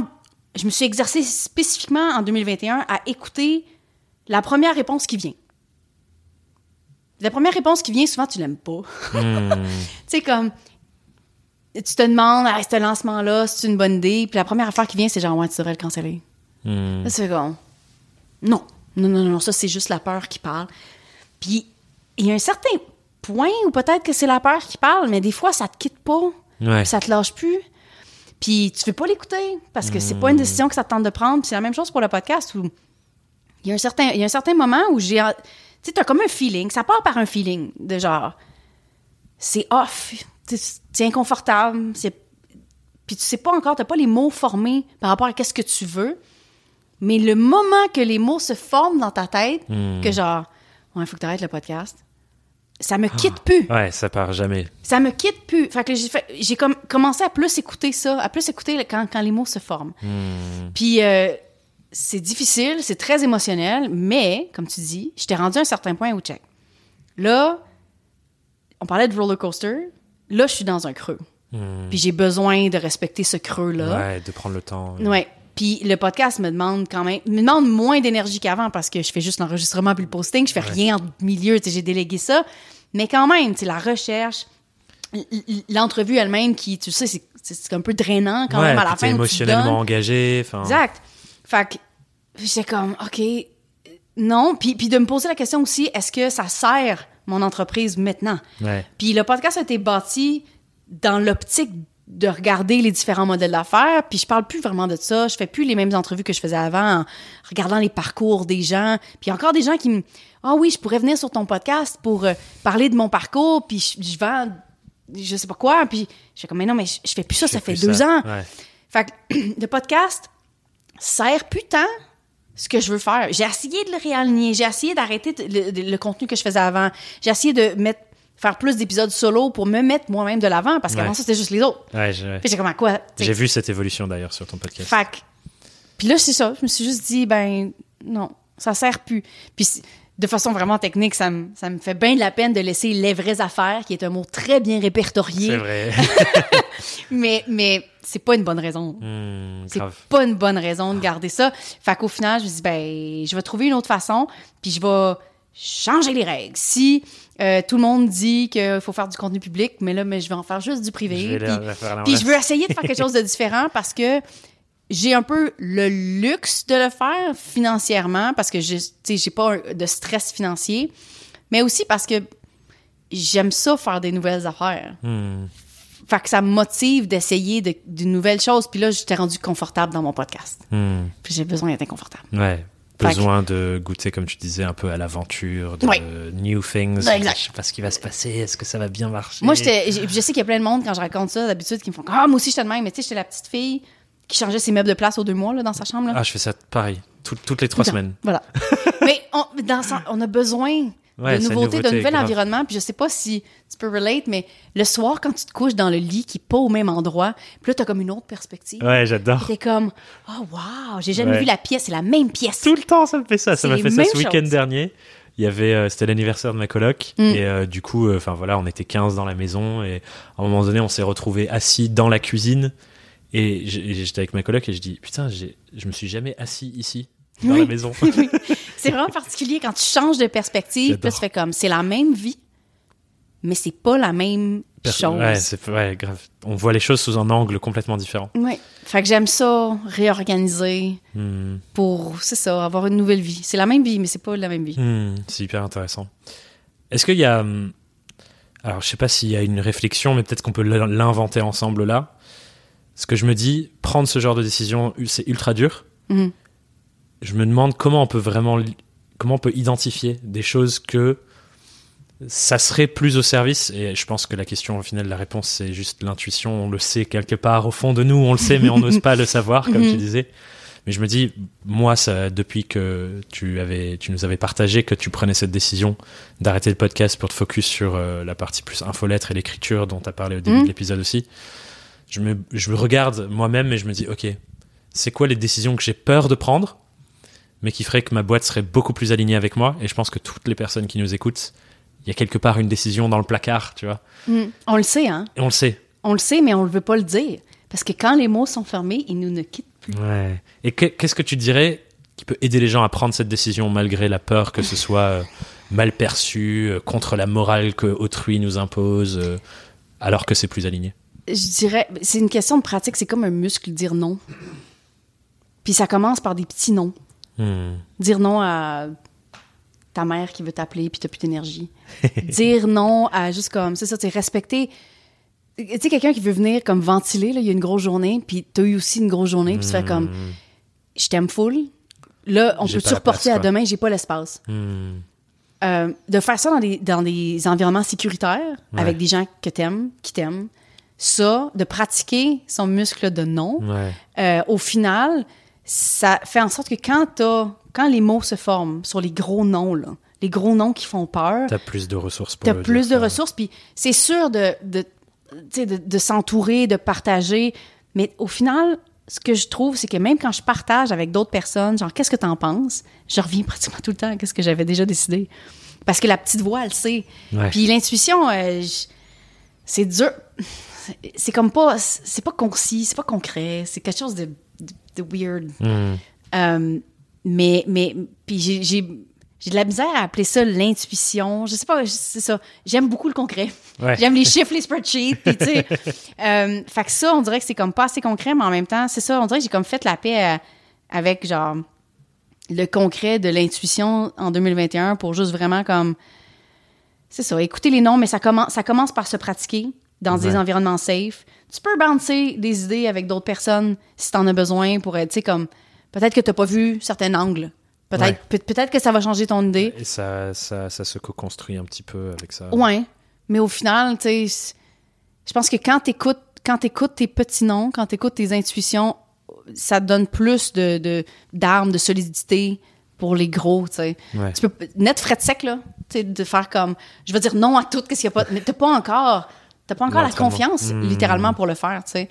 Je me suis exercée spécifiquement en 2021 à écouter la première réponse qui vient. La première réponse qui vient, souvent, tu l'aimes pas. Hmm. Tu sais, comme. Tu te demandes, ah, ce lancement-là, c'est une bonne idée? Puis la première affaire qui vient, c'est genre, ouais, tu devrais le canceller. Hmm. Là, c'est comme. Non. Non, non, non, ça, c'est juste la peur qui parle. Puis, il y a un certain point où peut-être que c'est la peur qui parle, mais des fois, ça te quitte pas. Ouais. Ça te lâche plus. Puis tu veux pas l'écouter parce que c'est pas une décision que ça te tente de prendre. Puis c'est la même chose pour le podcast où il y a un certain, il y a un certain moment où j'ai. Tu sais, t'as comme un feeling. Ça part par un feeling de genre. C'est off. C'est inconfortable. C'est. Puis tu sais pas encore, t'as pas les mots formés par rapport à qu'est-ce que tu veux. Mais le moment que les mots se forment dans ta tête, Hmm. que genre, ouais, il faut que t'arrêtes le podcast, ça me quitte plus Ouais, ça part jamais. ça me quitte plus. Fait que j'ai comme commencé à plus écouter ça, à plus écouter quand, quand les mots se forment. Puis euh, c'est difficile, c'est très émotionnel, mais comme tu dis, je t'ai rendu à un certain point où check. Là, on parlait de roller coaster. Là, je suis dans un creux. Puis j'ai besoin de respecter ce creux-là. Ouais, de prendre le temps. Ouais. Puis le podcast me demande quand même, me demande moins d'énergie qu'avant parce que je fais juste l'enregistrement puis le posting, je fais rien en milieu, j'ai délégué ça. Mais quand même, la recherche, l'entrevue elle-même qui, tu sais, c'est- c'est c'est un peu drainant quand ouais, même à la t'es fin. tu émotionnellement engagé. Exact. Fait que j'étais comme, OK, non. Puis, puis de me poser la question aussi, est-ce que ça sert mon entreprise maintenant? Ouais. Puis le podcast a été bâti dans l'optique de regarder les différents modèles d'affaires. Puis je parle plus vraiment de ça. Je fais plus les mêmes entrevues que je faisais avant en regardant les parcours des gens. Puis encore des gens qui me... Ah oui, je pourrais venir sur ton podcast pour euh, parler de mon parcours. Puis je, je vends je sais pas quoi. Puis je fais comme, mais non, mais je, je fais plus ça, ça fait deux ça. ans. Ouais. Fait que le podcast sert plus tant ce que je veux faire. J'ai essayé de le réaligner, j'ai essayé d'arrêter le, contenu que je faisais avant. J'ai essayé de mettre faire plus d'épisodes solo pour me mettre moi-même de l'avant parce qu'avant Ouais. ça c'était juste les autres. Ouais, j'ai comme à quoi j'ai vu cette évolution d'ailleurs sur ton podcast. Que- puis là, c'est ça. Je me suis juste dit, ben, non, ça sert plus. Puis de façon vraiment technique, ça me, ça me fait bien de la peine de laisser les vraies affaires, qui est un mot très bien C'est répertorié. vrai. Mais, mais c'est pas une bonne raison. Hmm, C'est pas une bonne raison de garder ça. Fait qu'au final, je me dis, ben, je vais trouver une autre façon, puis je vais changer les règles. Si euh, tout le monde dit qu'il faut faire du contenu public, mais là, mais je vais en faire juste du privé. Je puis- puis je veux essayer de faire quelque chose de différent parce que j'ai un peu le luxe de le faire financièrement parce que je- j'ai pas de stress financier, mais aussi parce que j'aime ça faire des nouvelles affaires. Hmm. Fait que ça me motive d'essayer de, de nouvelles choses. Puis là, j'étais rendu confortable dans mon podcast. Hmm. Puis j'ai besoin d'être inconfortable. Ouais. Besoin de goûter, comme tu disais, un peu à l'aventure, de Ouais. new things. Ouais, exact. Je sais pas ce qui va se passer. Est-ce que ça va bien marcher? Moi, je sais qu'il y a plein de monde quand je raconte ça d'habitude qui me font ah moi aussi j'étais de même, mais tu sais j'étais la petite fille qui changeait ses meubles de place aux deux mois là, dans sa chambre là. Ah, je fais ça pareil. Tout- toutes les trois semaines. Voilà. Mais on, dans on a besoin Ouais, de nouveautés, d'un nouvel grave. environnement. Puis je sais pas si tu peux relate, mais le soir, quand tu te couches dans le lit qui est pas au même endroit, puis là, t'as comme une autre perspective. Ouais, j'adore. T'es comme, oh wow, j'ai jamais Ouais. vu la pièce, c'est la même pièce. Tout le temps, ça me fait ça. Ça m'a fait ça ce week-end dernier. Il y avait, euh, c'était l'anniversaire de ma coloc Mm. et euh, du coup, enfin voilà, on était 15 dans la maison et à un moment donné, on s'est retrouvés assis dans la cuisine et j'étais avec ma coloc et je dis putain, je me suis jamais assis ici dans Oui. la maison. C'est vraiment particulier quand tu changes de perspective, puis tu fais comme, c'est la même vie, mais c'est pas la même chose. ouais, c'est ouais, grave. On voit les choses sous un angle complètement différent. Ouais. Fait que j'aime ça, réorganiser Hmm. pour, c'est ça, avoir une nouvelle vie. C'est la même vie, mais c'est pas la même vie. Hmm, c'est hyper intéressant. Est-ce qu'il y a. hum, Alors, je sais pas s'il y a une réflexion, mais peut-être qu'on peut l'in- l'inventer ensemble là. Ce que je me dis, prendre ce genre de décision, c'est ultra dur. Mhm. Je me demande comment on peut vraiment. Comment on peut identifier des choses que ça serait plus au service Et je pense que la question, au final, la réponse, c'est juste l'intuition. On le sait quelque part au fond de nous, on le sait, mais on n'ose pas le savoir, comme Mhm. tu disais. Mais je me dis, moi, ça, depuis que tu avais, tu nous avais partagé que tu prenais cette décision d'arrêter le podcast pour te focus sur euh, la partie plus infolettre et l'écriture dont tu as parlé au début Mhm. de l'épisode aussi, je me, je me regarde moi-même et je me dis, ok, c'est quoi les décisions que j'ai peur de prendre, mais qui feraient que ma boîte serait beaucoup plus alignée avec moi? Et je pense que toutes les personnes qui nous écoutent, il y a quelque part une décision dans le placard, tu vois. Mm. On le sait, hein? Et on le sait. On le sait, mais on ne veut pas le dire. Parce que quand les mots sont fermés, ils nous ne quittent plus. Ouais. Et que- qu'est-ce que tu dirais qui peut aider les gens à prendre cette décision malgré la peur que ce soit euh, mal perçu, euh, contre la morale que autrui nous impose, euh, alors que c'est plus aligné? Je dirais, c'est une question de pratique, c'est comme un muscle, dire non. Puis ça commence par des petits noms. Hmm. Dire non à ta mère qui veut t'appeler puis t'as plus d'énergie. dire non à juste comme, c'est ça, sais, respecter. Tu sais, quelqu'un qui veut venir comme ventiler, là, il y a une grosse journée, puis t'as eu aussi une grosse journée, puis tu fais comme, je t'aime full. Là, on pas la reporter à demain, j'ai pas l'espace. Hmm. Euh, de faire ça dans des, dans des environnements sécuritaires, Ouais. avec des gens que t'aimes, qui t'aiment, ça, de pratiquer son muscle de non, Ouais. euh, au final, ça fait en sorte que quand, t'as- quand les mots se forment sur les gros noms, là, les gros noms qui font peur, T'as plus de ressources pour t'as plus de ça. ressources, puis c'est sûr de, de, de, de s'entourer, de partager, mais au final, ce que je trouve, c'est que même quand je partage avec d'autres personnes, genre, qu'est-ce que t'en penses? Je reviens pratiquement tout le temps à ce que j'avais déjà décidé. Parce que la petite voix, elle sait. Ouais. Puis l'intuition, euh, c'est dur. C'est- comme pas, c'est pas concis, c'est pas concret, c'est quelque chose de, de, de weird. Hmm. Euh, mais, mais, puis j'ai, j'ai, de la misère à appeler ça l'intuition. Je sais pas, c'est ça. J'aime beaucoup le concret. Ouais. J'aime les chiffres, les spreadsheets, puis tu sais. euh, fait que ça, on dirait que c'est comme pas assez concret, mais en même temps, c'est ça, on dirait que j'ai comme fait la paix euh, avec, genre, le concret de l'intuition en 2021 pour juste vraiment comme, c'est ça, écouter les noms, mais ça commence, ça commence par se pratiquer dans des environnements safe. Tu peux bouncer des idées avec d'autres personnes si t'en as besoin pour être, tu sais, comme, peut-être que t'as pas vu certains angles. Peut-être, Ouais. peut- peut-être que ça va changer ton idée. Et ça, ça, ça se co-construit un petit peu avec ça. Ouais. Mais au final, tu sais, je pense que quand t'écoutes quand tu écoutes tes petits noms, quand tu écoutes tes intuitions, ça te donne plus de de- d'armes, de, solidité pour les gros, tu sais. Ouais. Tu peux net fret sec là, tu sais, de faire comme je veux dire non à tout qu'est-ce qu'il y a pas mais t'as pas encore t'as pas encore la confiance Mm. littéralement pour le faire, tu sais.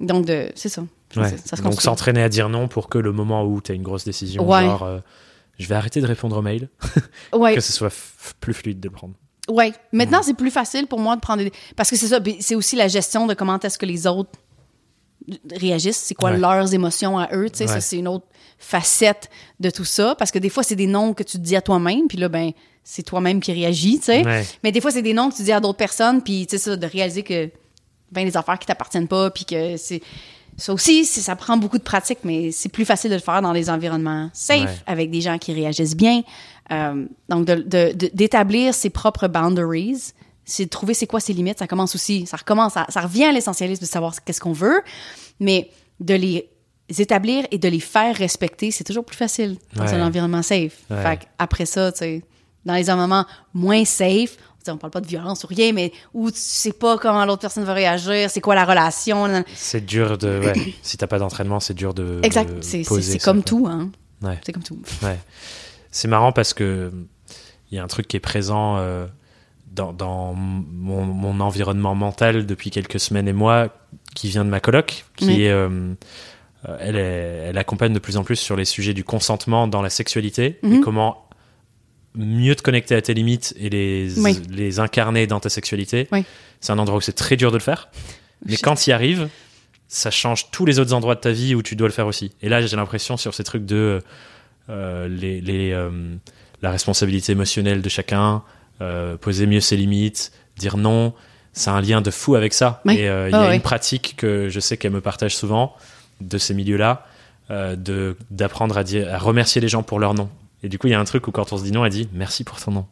Donc de c'est ça. Ouais. se Donc s'entraîner à dire non pour que le moment où tu as une grosse décision, Ouais. genre euh, je vais arrêter de répondre aux mails, Ouais. que ce soit plus fluide de le prendre. Ouais. Mm. Maintenant, c'est plus facile pour moi de prendre des... Parce que c'est ça, c'est aussi la gestion de comment est-ce que les autres réagissent, c'est quoi leurs émotions à eux, tu sais, ça c'est une autre facette de tout ça, parce que des fois c'est des noms que tu te dis à toi-même, puis là, ben, c'est toi-même qui réagis, tu sais, Ouais. mais des fois c'est des noms que tu dis à d'autres personnes, puis tu sais, ça, de réaliser que, ben, les affaires qui t'appartiennent pas, puis que c'est... Ça aussi, ça prend beaucoup de pratique, mais c'est plus facile de le faire dans les environnements safe, Ouais. avec des gens qui réagissent bien. Euh, donc, de- de- de- d'établir ses propres boundaries, c'est de trouver c'est quoi ses limites. Ça commence aussi, ça recommence, ça, ça revient à l'essentialisme de savoir qu'est-ce qu'on veut, mais de les établir et de les faire respecter, c'est toujours plus facile dans Ouais. un environnement safe. Fait après ça, tu sais, dans les environnements moins safe, on parle pas de violence ou rien, mais où tu sais pas comment l'autre personne va réagir, c'est quoi la relation. C'est dur de. Ouais. si t'as pas d'entraînement, c'est dur de. Exact, c'est- comme tout, hein. Ouais. C'est comme tout. Ouais. C'est marrant parce que il y a un truc qui est présent euh, dans, dans mon, mon environnement mental depuis quelques semaines et mois qui vient de ma coloc, qui Oui. est, euh, elle, est- elle accompagne de plus en plus sur les sujets du consentement dans la sexualité et Mhm. comment mieux te connecter à tes limites et les, Oui. les incarner dans ta sexualité. Oui. C'est un endroit où c'est très dur de le faire, mais Je- quand tu y arrives, ça change tous les autres endroits de ta vie où tu dois le faire aussi. Et là, j'ai l'impression sur ces trucs de euh, les, les, euh, la responsabilité émotionnelle de chacun, euh, poser mieux ses limites, dire non, c'est un lien de fou avec ça. Oui. Et il y Ah a oui. une pratique que je sais qu'elle me partage souvent de ces milieux-là, de d'apprendre à dire, à remercier les gens pour leur nom. Et du coup, il y a un truc où quand on se dit non, elle dit merci pour ton nom.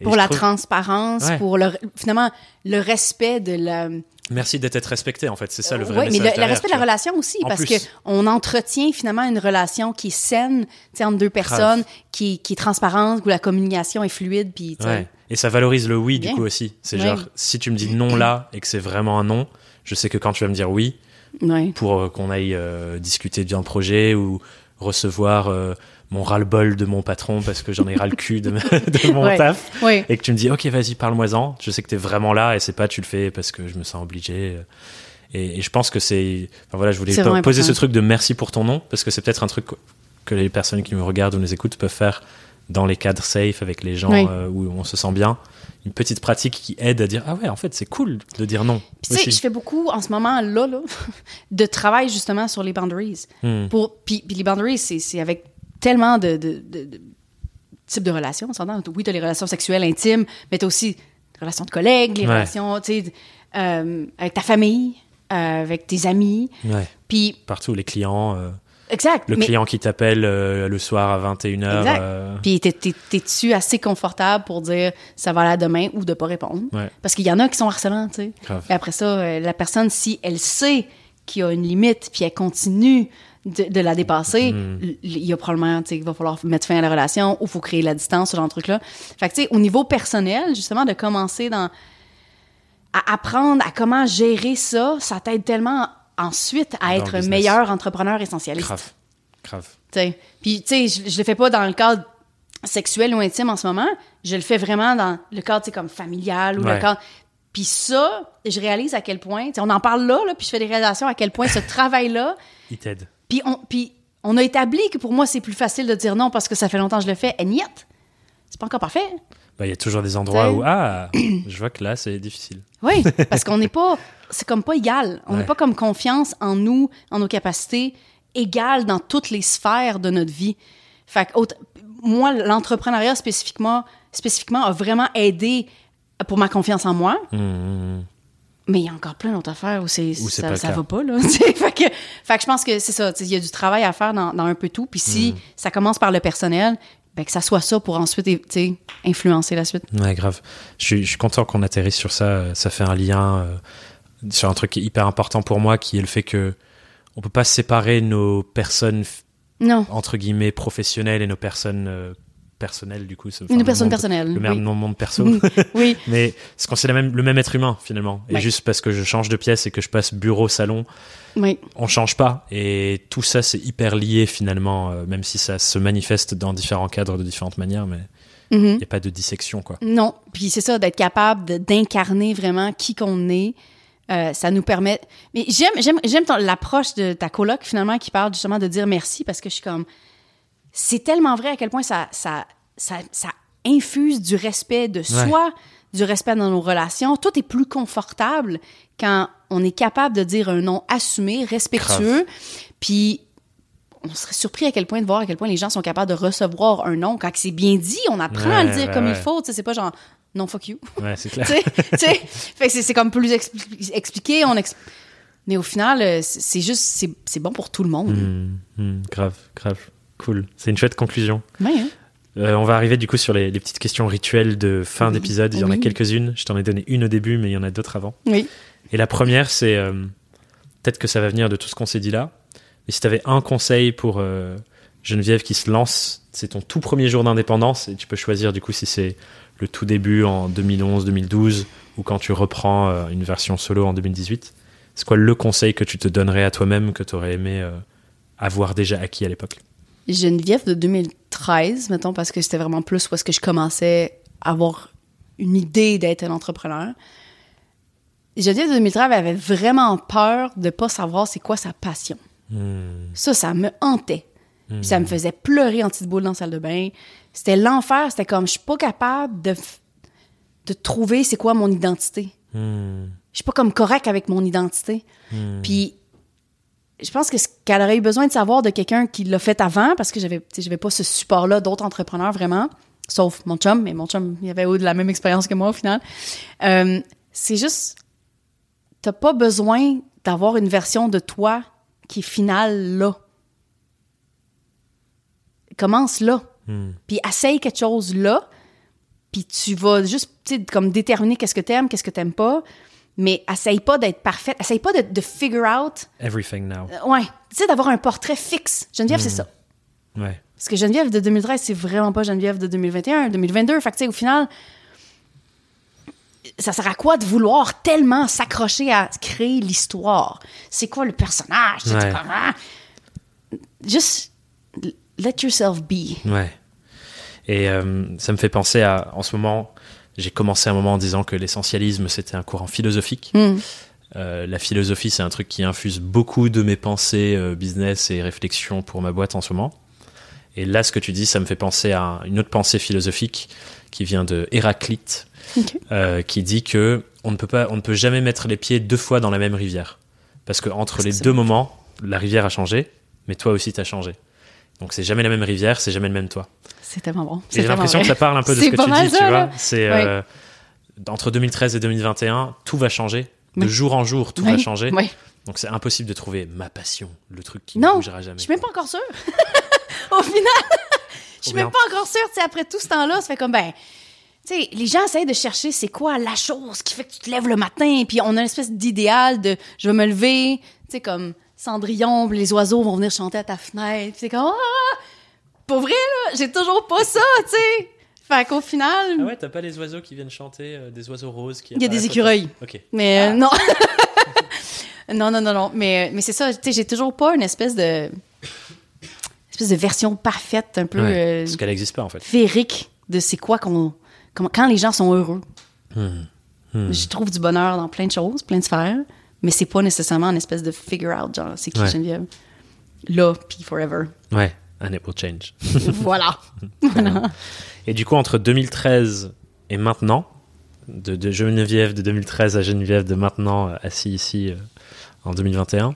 Et Pour la trouve- transparence, Ouais. pour le, finalement le respect de la. Merci d'être respecté, en fait. C'est ça le vrai Oui, mais le, respect de la vois. relation aussi, En parce plus. que on entretient finalement une relation qui est saine, tu sais, entre deux personnes, qui, qui est transparente, où la communication est fluide, puis. Ouais. Et ça valorise le oui, du coup, aussi. C'est Ouais. genre, si tu me dis non là et que c'est vraiment un non, je sais que quand tu vas me dire oui, pour euh, qu'on aille euh, discuter d'un projet ou recevoir euh, mon ras-le-bol de mon patron parce que j'en ai ras le cul de, de mon Ouais. taf et que tu me dis ok vas-y parle-moi-en je sais que t'es vraiment là et c'est pas tu le fais parce que je me sens obligé et, et je pense que c'est enfin voilà je voulais poser ce truc de merci pour ton nom parce que c'est peut-être un truc que les personnes qui nous regardent ou nous écoutent peuvent faire dans les cadres safe avec les gens Oui. euh, où on se sent bien une petite pratique qui aide à dire ah ouais en fait c'est cool de dire non tu sais, je fais beaucoup en ce moment là, là de travail justement sur les boundaries. Hmm. Pour, puis, puis les boundaries, c'est avec tellement de, de, de- de types de relations. Oui, tu as les relations sexuelles intimes, mais tu as aussi les relations de collègues, les Ouais. relations euh, avec ta famille, euh, avec tes amis. Ouais. Puis, partout les clients euh, exact. le mais- client qui t'appelle le soir à 21h Exact. Puis t'es- t'es- t'es-tu assez confortable pour dire ça va aller demain ou de pas répondre? Ouais. Parce qu'il y en a qui sont harcelants, tu sais. Et après ça, la personne, si elle sait qu'il y a une limite, puis elle continue de, de la dépasser, Hmm. l- il y a probablement, tu sais, qu'il va falloir mettre fin à la relation ou faut créer la distance, ce genre de truc-là. Fait que, tu sais, au niveau personnel, justement, de commencer dans à apprendre à comment gérer ça, ça t'aide tellement ensuite à Dans être meilleur entrepreneur essentialiste. grave grave T'sais. Puis, tu sais, je, je le fais pas dans le cadre sexuel ou intime en ce moment. Je le fais vraiment dans le cadre, tu sais, comme familial ou Ouais. le cadre. Puis ça, je réalise à quel point, tu sais, on en parle là, là puis je fais des réalisations à quel point ce travail-là, il t'aide puis on, puis on a établi que pour moi, c'est plus facile de dire non parce que ça fait longtemps que je le fais. Et niet, c'est pas encore parfait. Bah, il y a toujours des endroits où ah je vois que là c'est difficile Oui, parce qu'on n'est pas, c'est comme pas égal. On n'est Ouais. pas comme confiance en nous, en nos capacités, égales dans toutes les sphères de notre vie. Fait que, moi, l'entrepreneuriat spécifiquement, spécifiquement a vraiment aidé pour ma confiance en moi. Hum, hum, hum. Mais il y a encore plein d'autres affaires où, c'est, Où ça, ça va pas, là. fait, que, fait que je pense que c'est ça. Il y a du travail à faire dans, dans un peu tout. Puis si Hmm. ça commence par le personnel, ben que ça soit ça pour ensuite influencer la suite. ouais grave je suis, je suis content qu'on atterrisse sur ça ça fait un lien euh, sur un truc hyper important pour moi qui est le fait que on peut pas séparer nos personnes Non. entre guillemets professionnelles et nos personnes euh, personnelle, du coup. Une personne personnelle. Le même oui. mon monde perso. oui, Mais c'est quand c'est même, le même être humain, finalement. Et Ouais. juste parce que je change de pièce et que je passe bureau-salon, oui. on change pas. Et tout ça, c'est hyper lié, finalement, euh, même si ça se manifeste dans différents cadres de différentes manières, mais il Mhm. n'y a pas de dissection, quoi. Non, puis c'est ça, d'être capable d'incarner vraiment qui qu'on est. Euh, ça nous permet. Mais j'aime, j'aime, l'approche de ta coloc finalement qui parle justement de dire merci parce que je suis comme. C'est tellement vrai à quel point ça, ça, ça, ça infuse du respect de soi, du respect dans nos relations. Tout est plus confortable quand on est capable de dire un nom assumé, respectueux. Puis on serait surpris à quel point de voir à quel point les gens sont capables de recevoir un nom quand c'est bien dit. On apprend à le dire ouais, comme il faut. Tu sais, c'est pas genre non fuck you. Ouais, c'est clair. c'est- comme plus expli- expliqué. On expl- Mais au final, euh, c'est juste, c'est c'est bon pour tout le monde. Hmm, hmm, grave, grave. Cool. C'est une chouette conclusion. Ouais, hein. Euh, on va arriver du coup sur les, les petites questions rituelles de fin Oui. d'épisode. Il y en a quelques-unes. Je t'en ai donné une au début, mais il y en a d'autres avant. Oui. Et la première, c'est euh, peut-être que ça va venir de tout ce qu'on s'est dit là. Mais si tu avais un conseil pour euh, Geneviève qui se lance, c'est ton tout premier jour d'indépendance et tu peux choisir du coup si c'est le tout début en 2011, 2012 ou quand tu reprends une version solo en 2018. C'est quoi le conseil que tu te donnerais à toi-même que tu aurais aimé avoir déjà acquis à l'époque? Geneviève de 2013, mettons, parce que c'était vraiment plus où est-ce que je commençais à avoir une idée d'être un entrepreneur. Geneviève de 2013 avait vraiment peur de pas savoir c'est quoi sa passion. Hmm, Ça, ça me hantait. Ça me faisait pleurer en petite boule dans la salle de bain. C'était l'enfer. C'était comme, je suis pas capable de, de trouver c'est quoi mon identité. hmm, Je suis pas comme correct avec mon identité. Puis je pense que ce qu'elle aurait eu besoin de savoir de quelqu'un qui l'a fait avant, parce que j'avais, j'avais pas ce support-là d'autres entrepreneurs vraiment, sauf mon chum, mais mon chum, il avait eu de la même expérience que moi au final. Euh, c'est juste, t'as pas besoin d'avoir une version de toi qui est finale là. Commence là. hmm. Puis essaye quelque chose là. Puis tu vas juste, comme déterminer qu'est-ce que t'aimes, qu'est-ce que t'aimes pas. Mais essaye pas d'être parfaite. Essaye pas de, de figure out. Everything now. euh, ouais. Tu sais, d'avoir un portrait fixe. Geneviève, c'est ça. Ouais. Parce que Geneviève de 2013, c'est vraiment pas Geneviève de 2021, 2022. Fait que, tu sais, au final, ça sert à quoi de vouloir tellement s'accrocher à créer l'histoire? C'est quoi le personnage? Ouais. comment? Juste let yourself be. Ouais. Et euh, ça me fait penser à, en ce moment, j'ai commencé un moment en disant que l'essentialisme, c'était un courant philosophique. Mm. Euh, la philosophie, c'est un truc qui infuse beaucoup de mes pensées, euh, business et réflexions pour ma boîte en ce moment. Et là, ce que tu dis, ça me fait penser à une autre pensée philosophique qui vient de Héraclite, euh, qui dit que on ne peut pas, on ne peut jamais mettre les pieds deux fois dans la même rivière, parce que entre Qu'est-ce les que deux moments, la rivière a changé, mais toi aussi t'as changé. Donc c'est jamais la même rivière, c'est jamais le même toi. C'est tellement bon. J'ai l'impression que ça parle un peu de ce que tu dis, tu vois. C'est euh, entre 2013 et 2021, tout va changer. De Oui. jour en jour, tout Oui, va changer. Donc c'est impossible de trouver ma passion, le truc qui Non, ne bougera jamais. Je suis même pas encore sûre. Au final, je suis même pas encore sûre. Tu sais, après tout ce temps-là, ça fait comme, ben, tu sais, les gens essayent de chercher c'est quoi la chose qui fait que tu te lèves le matin, puis on a une espèce d'idéal de je vais me lever, tu sais, comme Cendrillon, puis les oiseaux vont venir chanter à ta fenêtre. puis C'est comme, ah! Pour vrai, là, j'ai toujours pas ça, tu sais. Fait qu'au final, Ah ouais, t'as pas les oiseaux qui viennent chanter, euh, des oiseaux roses qui il y a des écureuils. Ok. Mais euh, non. non, non, non, non. Mais, mais c'est ça, tu sais, j'ai toujours pas une espèce de. espèce de version parfaite, un peu Ouais, euh, Parce qu'elle n'existe pas en fait. féerique de c'est quoi qu'on. comment- quand les gens sont heureux. Hmm. Hmm. Je trouve du bonheur dans plein de choses, plein de sphères, mais c'est pas nécessairement une espèce de figure out, genre, c'est qui Ouais. Geneviève? Là, puis forever. Ouais, and it will change. voilà. Et du coup, entre 2013 et maintenant, de, de Geneviève de 2013 à Geneviève de maintenant, euh, assis ici euh, en 2021,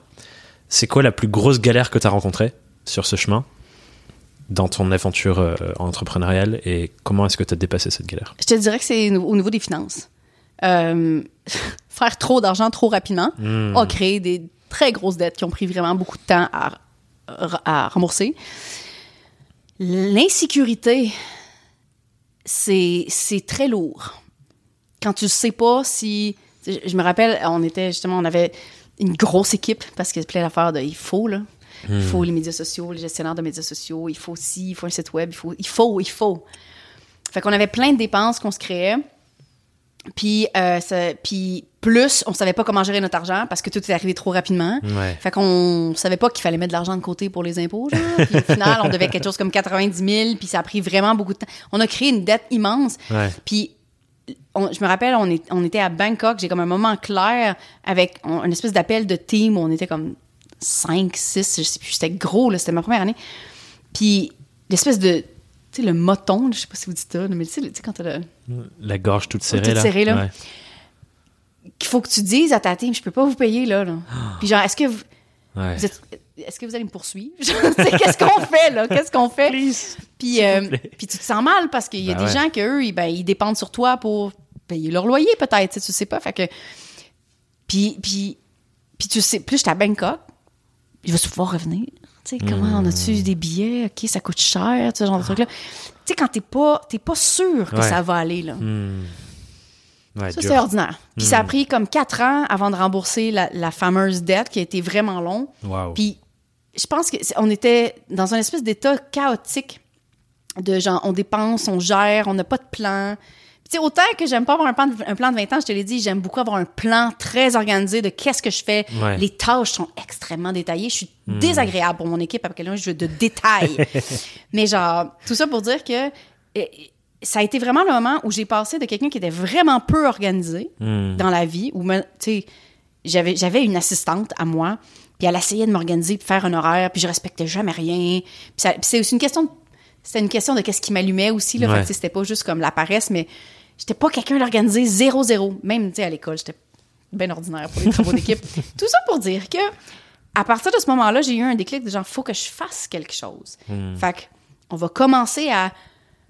c'est quoi la plus grosse galère que tu as rencontrée sur ce chemin dans ton aventure euh, entrepreneuriale et comment est-ce que tu as dépassé cette galère? Je te dirais que c'est au niveau des finances. Euh, faire trop d'argent trop rapidement Hmm. a créé des très grosses dettes qui ont pris vraiment beaucoup de temps à, à rembourser. L'insécurité, c'est très lourd. Quand tu sais pas si... Je me rappelle, on était justement, on avait une grosse équipe parce qu'il plein d'affaires de il faut, là. Il faut les médias sociaux, les gestionnaires de médias sociaux, il faut aussi, il faut un site web, il faut, il faut, il faut. Fait qu'on avait plein de dépenses qu'on se créait. Puis, euh, ça- puis plus, on savait pas comment gérer notre argent parce que tout est arrivé trop rapidement. Ouais. Fait qu'on savait pas qu'il fallait mettre de l'argent de côté pour les impôts. Genre. Puis au final, on devait quelque chose comme 90 000, puis ça a pris vraiment beaucoup de temps. On a créé une dette immense. Ouais. Puis on- je me rappelle, on, est, on était à Bangkok, j'ai comme un moment clair avec on- une espèce d'appel de team où on était comme 5, 6, je sais plus, c'était gros, là, c'était ma première année. Puis l'espèce de, sais, le moton, je sais pas si vous dites ça, mais tu sais, quand t'as le... La gorge toute serrée, toute là. serrée, là. Ouais. qu'il faut que tu dises à ta team, je peux pas vous payer, là. là. Puis genre, est-ce que vous, Ouais. vous êtes- est-ce que vous allez me poursuivre? Je Qu'est-ce qu'on fait, là? Qu'est-ce qu'on fait? Puis, euh, puis tu te sens mal parce qu'il y a Ben des ouais. gens que eux, ils, ben, ils dépendent sur toi pour payer leur loyer, peut-être, tu sais, tu sais pas. Fait que. Puis, puis, puis tu sais, plus j'étais à Bangkok, il va pouvoir revenir. Tu sais, comment on Hmm. a-tu des billets? OK, ça coûte cher, ce genre de trucs-là. Tu sais, quand t'es pas, t'es pas sûr que Ouais. ça va aller, là. Hmm. Ouais, Ça, c'est ordinaire. Puis ça a pris comme quatre ans avant de rembourser la, la fameuse dette qui a été vraiment long. Wow. Puis je pense que c'est- on était dans un espèce d'état chaotique de genre on dépense, on gère, on n'a pas de plan. Puis, sais, autant que j'aime pas avoir un plan, de, un plan de 20 ans, je te l'ai dit, j'aime beaucoup avoir un plan très organisé de qu'est-ce que je fais. Ouais. Les tâches sont extrêmement détaillées. Je suis désagréable pour mon équipe avec je veux de détails. Mais genre, tout ça pour dire que ça a été vraiment le moment où j'ai passé de quelqu'un qui était vraiment peu organisé Hmm. dans la vie, où, tu sais, j'avais, j'avais une assistante à moi, puis elle essayait de m'organiser, de faire un horaire, puis je respectais jamais rien. Puis, puis c'est aussi une question de, c'était une question de qu'est-ce qui m'allumait aussi, là. Fait que, c'était pas juste comme la paresse, mais j'étais pas quelqu'un d'organisé zéro, zéro. Même, tu sais, à l'école, j'étais bien ordinaire pour les travaux d'équipe. Tout ça pour dire que, à partir de ce moment-là, j'ai eu un déclic de genre, faut que je fasse quelque chose. Hmm. Fait que, on va commencer à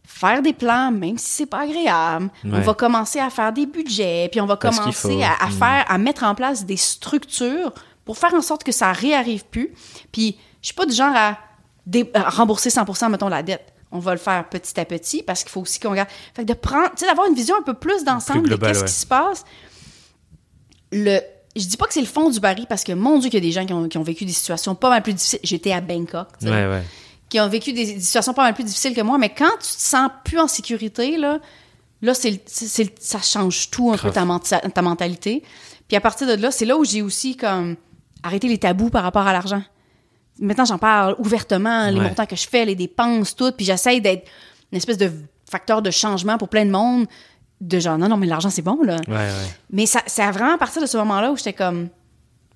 faire des plans, même si c'est pas agréable. On va commencer à faire des budgets, puis on va Parce commencer à, à Mm. faire, à mettre en place des structures pour faire en sorte que ça réarrive plus. Puis, je suis pas du genre à, à rembourser 100%, mettons, la dette. On va le faire petit à petit parce qu'il faut aussi qu'on regarde. Fait que de prendre, tu sais, d'avoir une vision un peu plus d'ensemble de qu'est-ce ouais. qui se passe. Le, je dis pas que c'est le fond du baril parce que mon Dieu, qu'il y a des gens qui ont, qui ont vécu des situations pas mal plus difficiles. J'étais à Bangkok, tu sais Ouais, ouais. qui ont vécu des, des situations pas mal plus difficiles que moi, mais quand tu te sens plus en sécurité, là, là c'est, ça change tout un peu ta, menta- ta mentalité. Puis à partir de là, c'est là où j'ai aussi comme arrêté les tabous par rapport à l'argent. Maintenant, j'en parle ouvertement, les Ouais. montants que je fais, les dépenses, tout, puis j'essaye d'être une espèce de facteur de changement pour plein de monde, de genre, non, non, mais l'argent, c'est bon, là. Ouais, ouais. Mais ça, c'est vraiment à partir de ce moment-là où j'étais comme.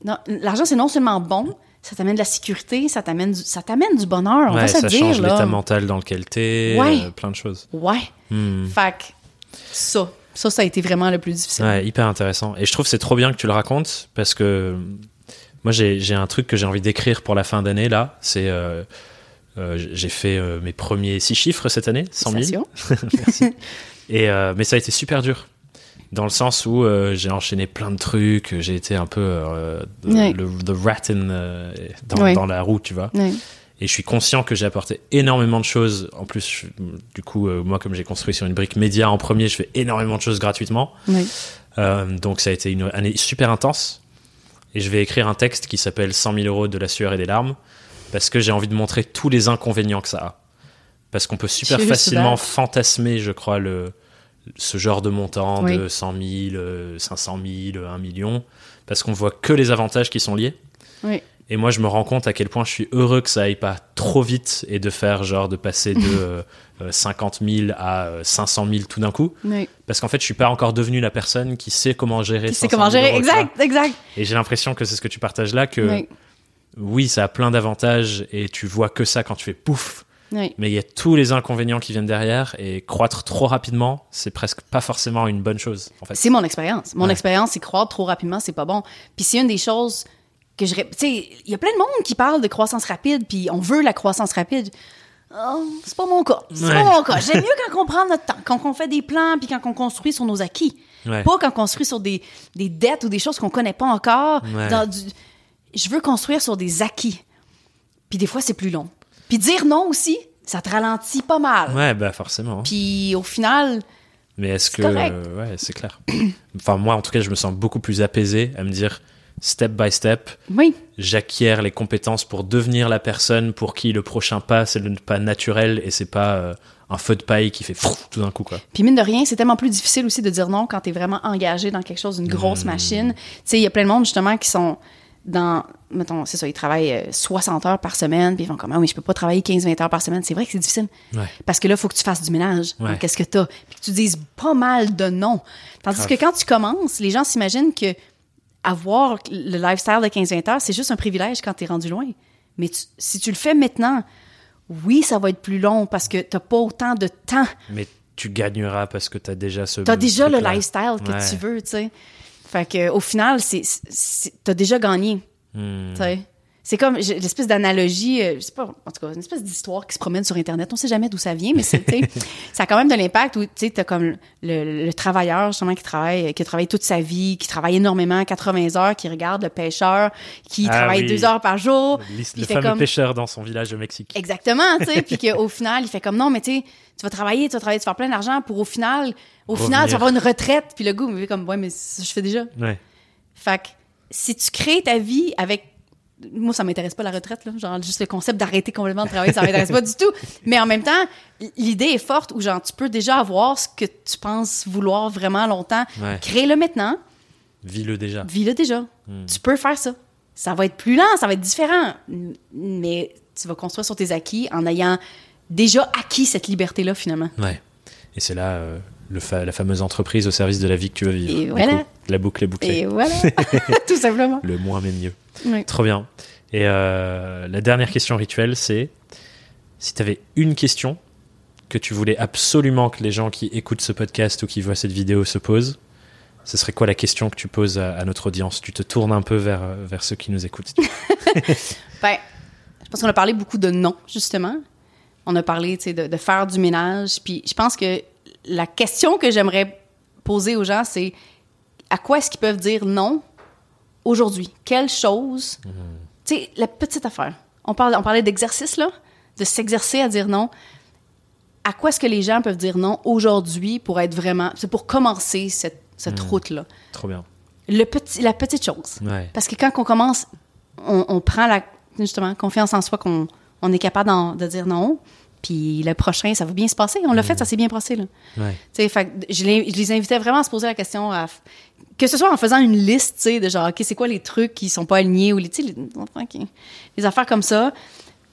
Non, l'argent, c'est non seulement bon, ça t'amène de la sécurité, ça t'amène du, ça t'amène du bonheur. On va se ça dire, change l'état mental dans lequel t'es, euh, plein de choses. Ouais. Hmm. Fait que ça, ça, ça a été vraiment le plus difficile. Ouais, hyper intéressant. Et je trouve que c'est trop bien que tu le racontes parce que moi j'ai un truc que j'ai envie d'écrire pour la fin d'année là. C'est euh, euh, j'ai fait euh, mes premiers six chiffres cette année, 100 000. Félicitations. Merci. Et mais ça a été super dur dans le sens où j'ai enchaîné plein de trucs. J'ai été un peu the, Ouais. le the rat in, dans, Ouais. dans la roue, tu vois. Ouais. Et je suis conscient que j'ai apporté énormément de choses. En plus, je- du coup, euh, moi, comme j'ai construit sur une brique média en premier, je fais énormément de choses gratuitement. Euh, donc ça a été une année super intense. Et je vais écrire un texte qui s'appelle 100 000 euros de la sueur et des larmes, parce que j'ai envie de montrer tous les inconvénients que ça a. Parce qu'on peut super facilement fantasmer, je crois, le, ce genre de montant Oui. de 100 000, euh, 500 000, 1 million, parce qu'on voit que les avantages qui sont liés. Oui. Et moi, je me rends compte à quel point je suis heureux que ça aille pas trop vite et de faire genre de passer de euh, euh, 50 000 à euh, 500 000 tout d'un coup. Oui. Parce qu'en fait, je suis pas encore devenu la personne qui sait comment gérer. Qui sait 500 comment 000 gérer. Exact, exact. Et j'ai l'impression que c'est ce que tu partages là, que Oui. oui, ça a plein d'avantages et tu vois que ça quand tu fais pouf. Oui. Mais il y a tous les inconvénients qui viennent derrière et croître trop rapidement, c'est presque pas forcément une bonne chose. En fait. C'est mon expérience. Mon Ouais. expérience, c'est croître trop rapidement, c'est pas bon. Puis c'est une des choses que je. Tu sais, il y a plein de monde qui parle de croissance rapide, puis on veut la croissance rapide. Oh, c'est pas mon cas. C'est Ouais. pas mon cas. J'aime mieux quand on prend notre temps, quand on fait des plans, puis quand on construit sur nos acquis. Ouais. Pas quand on construit sur des, des dettes ou des choses qu'on connaît pas encore. Ouais. Dans du- Je veux construire sur des acquis. Puis des fois, c'est plus long. Puis dire non aussi, ça te ralentit pas mal. Ouais, bah forcément. Puis au final, Mais est-ce C'est que euh, ouais, c'est clair. enfin moi en tout cas, je me sens beaucoup plus apaisé à me dire step by step, Oui, j'acquiers les compétences pour devenir la personne pour qui le prochain pas, c'est le pas naturel et c'est pas euh, un feu de paille qui fait frouf tout d'un coup, quoi. Puis mine de rien, c'est tellement plus difficile aussi de dire non quand tu es vraiment engagé dans quelque chose, une grosse Hmm. machine. Tu sais, il y a plein de monde justement qui sont dans mettons, c'est ça, ils travaillent euh, 60 heures par semaine, puis ils font comme ah oui, je peux pas travailler 15-20 heures par semaine. C'est vrai que c'est difficile. Ouais. Parce que là, il faut que tu fasses du ménage. Ouais. Qu'est-ce que tu as? Puis que tu dises pas mal de non. Tandis que quand tu commences, les gens s'imaginent que avoir le lifestyle de 15-20 heures, c'est juste un privilège quand tu es rendu loin. Mais tu- si tu le fais maintenant, oui, ça va être plus long parce que tu pas autant de temps. Mais tu gagneras parce que tu as déjà ce. Tu as déjà le lifestyle que Ouais. tu veux, tu sais. Fait que au final, c'est tu as déjà gagné, Hmm. tu sais. C'est comme l'espèce d'analogie, euh, je sais pas, en tout cas, une espèce d'histoire qui se promène sur Internet. On sait jamais d'où ça vient, mais c'est, ça a quand même de l'impact où, tu sais, t'as comme le, le travailleur, justement, qui travaille, qui travaille toute sa vie, qui travaille énormément, 80 heures, qui regarde le pêcheur, qui Ah travaille oui. deux heures par jour. Le, le fameux comme- pêcheur dans son village au Mexique. Exactement, tu sais, puis qu'au final, il fait comme non, mais tu sais, tu vas travailler, tu vas travailler, tu vas faire plein d'argent pour au final, au Revenir. final, tu vas avoir une retraite, puis le goût, il fait comme ouais, mais ça, je fais déjà. Ouais. Fait que si tu crées ta vie avec moi ça m'intéresse pas la retraite là, genre juste le concept d'arrêter complètement de travailler, ça m'intéresse pas du tout. Mais en même temps, l'idée est forte où genre tu peux déjà avoir ce que tu penses vouloir vraiment longtemps, Ouais. crée-le maintenant, Vis-le déjà. vis-le déjà. Hmm. Tu peux faire ça. Ça va être plus lent, ça va être différent, mais tu vas construire sur tes acquis en ayant déjà acquis cette liberté-là, finalement. Ouais. Et c'est là euh, le fa- la fameuse entreprise au service de la vie que tu veux vivre. Et voilà. La boucle est bouclée. Et voilà, tout simplement. Le moins mais mieux. Oui. Trop bien. Et euh, la dernière question rituelle, c'est si tu avais une question que tu voulais absolument que les gens qui écoutent ce podcast ou qui voient cette vidéo se posent, ce serait quoi la question que tu poses à, à notre audience? Tu te tournes un peu vers, vers ceux qui nous écoutent. Ben, je pense qu'on a parlé beaucoup de non, justement. On a parlé, de, de faire du ménage. Puis je pense que la question que j'aimerais poser aux gens, c'est à quoi est-ce qu'ils peuvent dire non aujourd'hui? Quelle chose? Tu sais, la petite affaire. On, parle, on parlait d'exercice, là, de s'exercer à dire non. À quoi est-ce que les gens peuvent dire non aujourd'hui pour être vraiment... C'est pour commencer cette, cette route-là? Trop bien. Le petit, la petite chose. Ouais. Parce que quand on commence, on, on prend la justement confiance en soi qu'on on est capable de dire non. Puis le prochain, ça va bien se passer. On l'a fait, ça s'est bien passé. Là. Ouais. Fait je, les, je les invitais vraiment à se poser la question, à que ce soit en faisant une liste, de genre, OK, c'est quoi les trucs qui sont pas alignés ou les, les, affaires comme ça.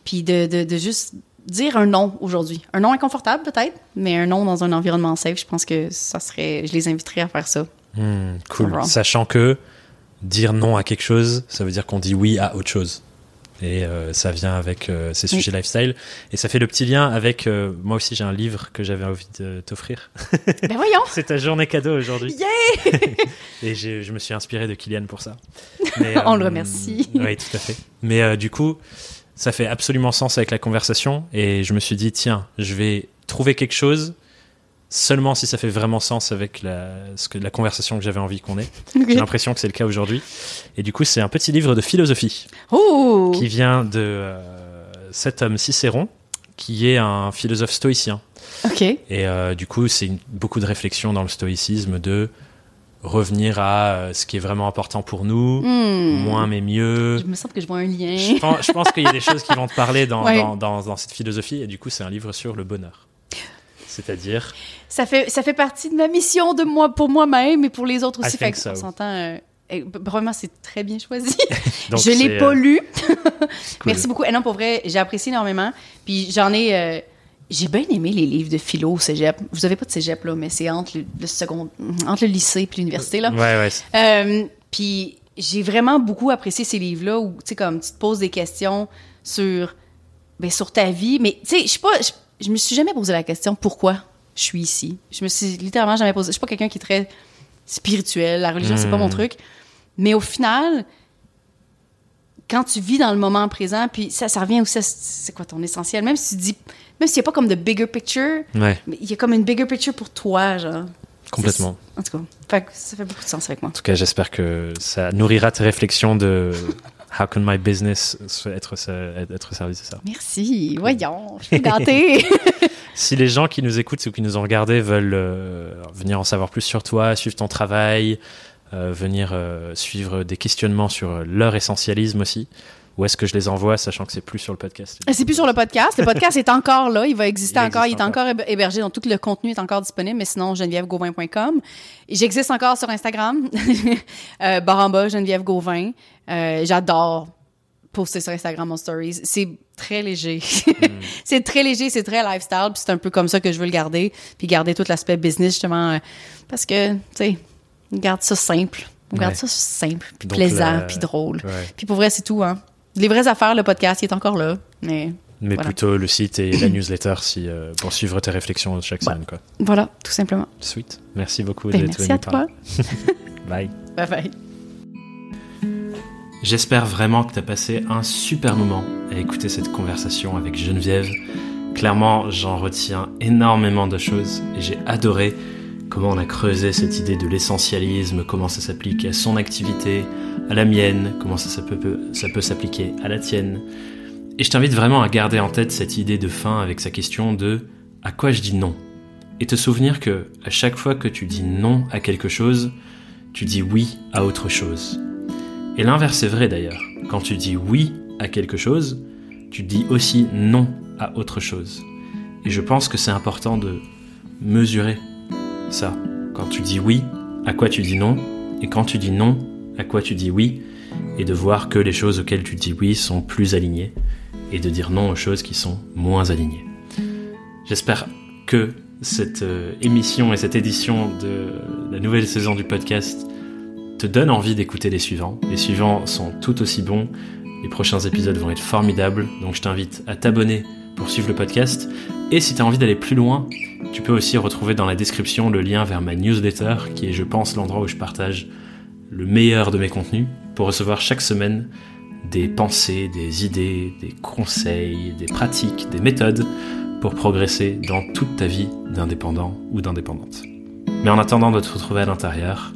Puis de, de, de juste dire un non aujourd'hui. Un non inconfortable peut-être, mais un non dans un environnement safe, je pense que ça serait, je les inviterais à faire ça. Hmm, cool. Sachant que dire non à quelque chose, ça veut dire qu'on dit oui à autre chose. Et euh, ça vient avec euh, ces Oui. sujets lifestyle. Et ça fait le petit lien avec. euh, moi aussi, j'ai un livre que j'avais envie de t'offrir. ben voyons! C'est ta journée cadeau aujourd'hui. Yeah! Et j'ai- je me suis inspiré de Kylian pour ça. Mais, On le remercie. Oui, tout à fait. Mais du coup, ça fait absolument sens avec la conversation. Et je me suis dit, tiens, je vais trouver quelque chose seulement si ça fait vraiment sens avec la, ce que, la conversation que j'avais envie qu'on ait. J'ai l'impression que c'est le cas aujourd'hui. Et du coup, c'est un petit livre de philosophie Oh! qui vient de euh, cet homme Cicéron, qui est un philosophe stoïcien. Et euh, du coup, c'est beaucoup de réflexion dans le stoïcisme de revenir à euh, ce qui est vraiment important pour nous, Hmm. moins mais mieux. Je me sens que je vois un lien. Je pense, qu'il y a des choses qui vont te parler dans, Ouais. dans, dans- dans cette philosophie. Et du coup, c'est un livre sur le bonheur. C'est-à-dire, Ça fait, ça fait partie de ma mission de moi, pour moi-même et pour les autres I aussi. think Fait so. qu'on s'entend. euh, et vraiment, c'est très bien choisi. donc je l'ai pas euh, lu. cool. Merci beaucoup. Et non, pour vrai, j'ai apprécié énormément. Puis j'en ai. euh, j'ai bien aimé les livres de philo au cégep. Vous avez pas de cégep, là, mais c'est entre le, le second, entre le lycée et l'université, là. Ouais, Euh, puis j'ai vraiment beaucoup apprécié ces livres-là où, tu sais, comme tu te poses des questions sur, ben, sur ta vie. Mais, tu sais, je sais pas, je me suis jamais posé la question pourquoi je suis ici? Je me suis littéralement jamais posé. Je suis pas quelqu'un qui est très spirituel. La religion, c'est pas mon Hmm. truc. Mais au final, quand tu vis dans le moment présent, puis ça, ça revient aussi à c'est quoi ton essentiel? Même si tu dis, même s'il n'y a pas comme de bigger picture, Ouais, mais il y a comme une bigger picture pour toi, genre. complètement. En tout cas, ça fait beaucoup de sens avec moi. En tout cas, j'espère que ça nourrira tes réflexions de how can my business être, être servi, c'est ça. Merci. Voyons, je suis gâtée. Si les gens qui nous écoutent ou qui nous ont regardés veulent euh, venir en savoir plus sur toi, suivre ton travail, euh, venir euh, suivre des questionnements sur leur essentialisme aussi Où est-ce que je les envoie, sachant que c'est plus sur le podcast? C'est plus sur le podcast. Le podcast est encore là. Il va exister Il encore. existe il est encore. encore héber- hébergé. Donc, tout le contenu est encore disponible. Mais sinon, genevièvegauvin.com. J'existe encore sur Instagram. euh, bas, Geneviève Gauvin. Euh, J'adore poster sur Instagram en stories. C'est très léger. c'est très léger, c'est très lifestyle. Puis c'est un peu comme ça que je veux le garder. Puis garder tout l'aspect business, justement. euh, parce que, tu sais, on garde ça simple. On garde Ouais. ça simple, puis plaisant, la- puis drôle. Ouais. Puis pour vrai, c'est tout, hein. Les vraies affaires, le podcast, il est encore là. Mais Mais Voilà. plutôt le site et la newsletter si, euh, pour suivre tes réflexions chaque semaine. Quoi. voilà, tout simplement. Sweet. Merci beaucoup Ben, d'être merci venu à parler. toi. Bye. Bye bye. J'espère vraiment que tu as passé un super moment à écouter cette conversation avec Geneviève. Clairement, j'en retiens énormément de choses et j'ai adoré comment on a creusé cette idée de l'essentialisme, comment ça s'applique à son activité, à la mienne, comment ça, peut- ça peut s'appliquer à la tienne. Et je t'invite vraiment à garder en tête cette idée de fin avec sa question de à quoi je dis non? Et te souvenir que à chaque fois que tu dis non à quelque chose, tu dis oui à autre chose. Et l'inverse est vrai d'ailleurs. Quand tu dis oui à quelque chose, tu dis aussi non à autre chose. Et je pense que c'est important de mesurer ça. Quand tu dis oui, à quoi tu dis non, et quand tu dis non, à quoi tu dis oui, et de voir que les choses auxquelles tu dis oui sont plus alignées, et de dire non aux choses qui sont moins alignées. J'espère que cette euh, émission et cette édition de la nouvelle saison du podcast te donne envie d'écouter les suivants. Les suivants sont tout aussi bons. Les prochains épisodes vont être formidables. Donc je t'invite à t'abonner pour suivre le podcast. Et si tu as envie d'aller plus loin, tu peux aussi retrouver dans la description le lien vers ma newsletter, qui est, je pense, l'endroit où je partage le meilleur de mes contenus, pour recevoir chaque semaine des pensées, des idées, des conseils, des pratiques, des méthodes pour progresser dans toute ta vie d'indépendant ou d'indépendante. Mais en attendant de te retrouver à l'intérieur,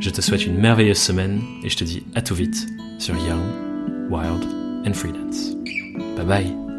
je te souhaite une merveilleuse semaine et je te dis à tout vite sur Young, Wild and Freelance. Bye bye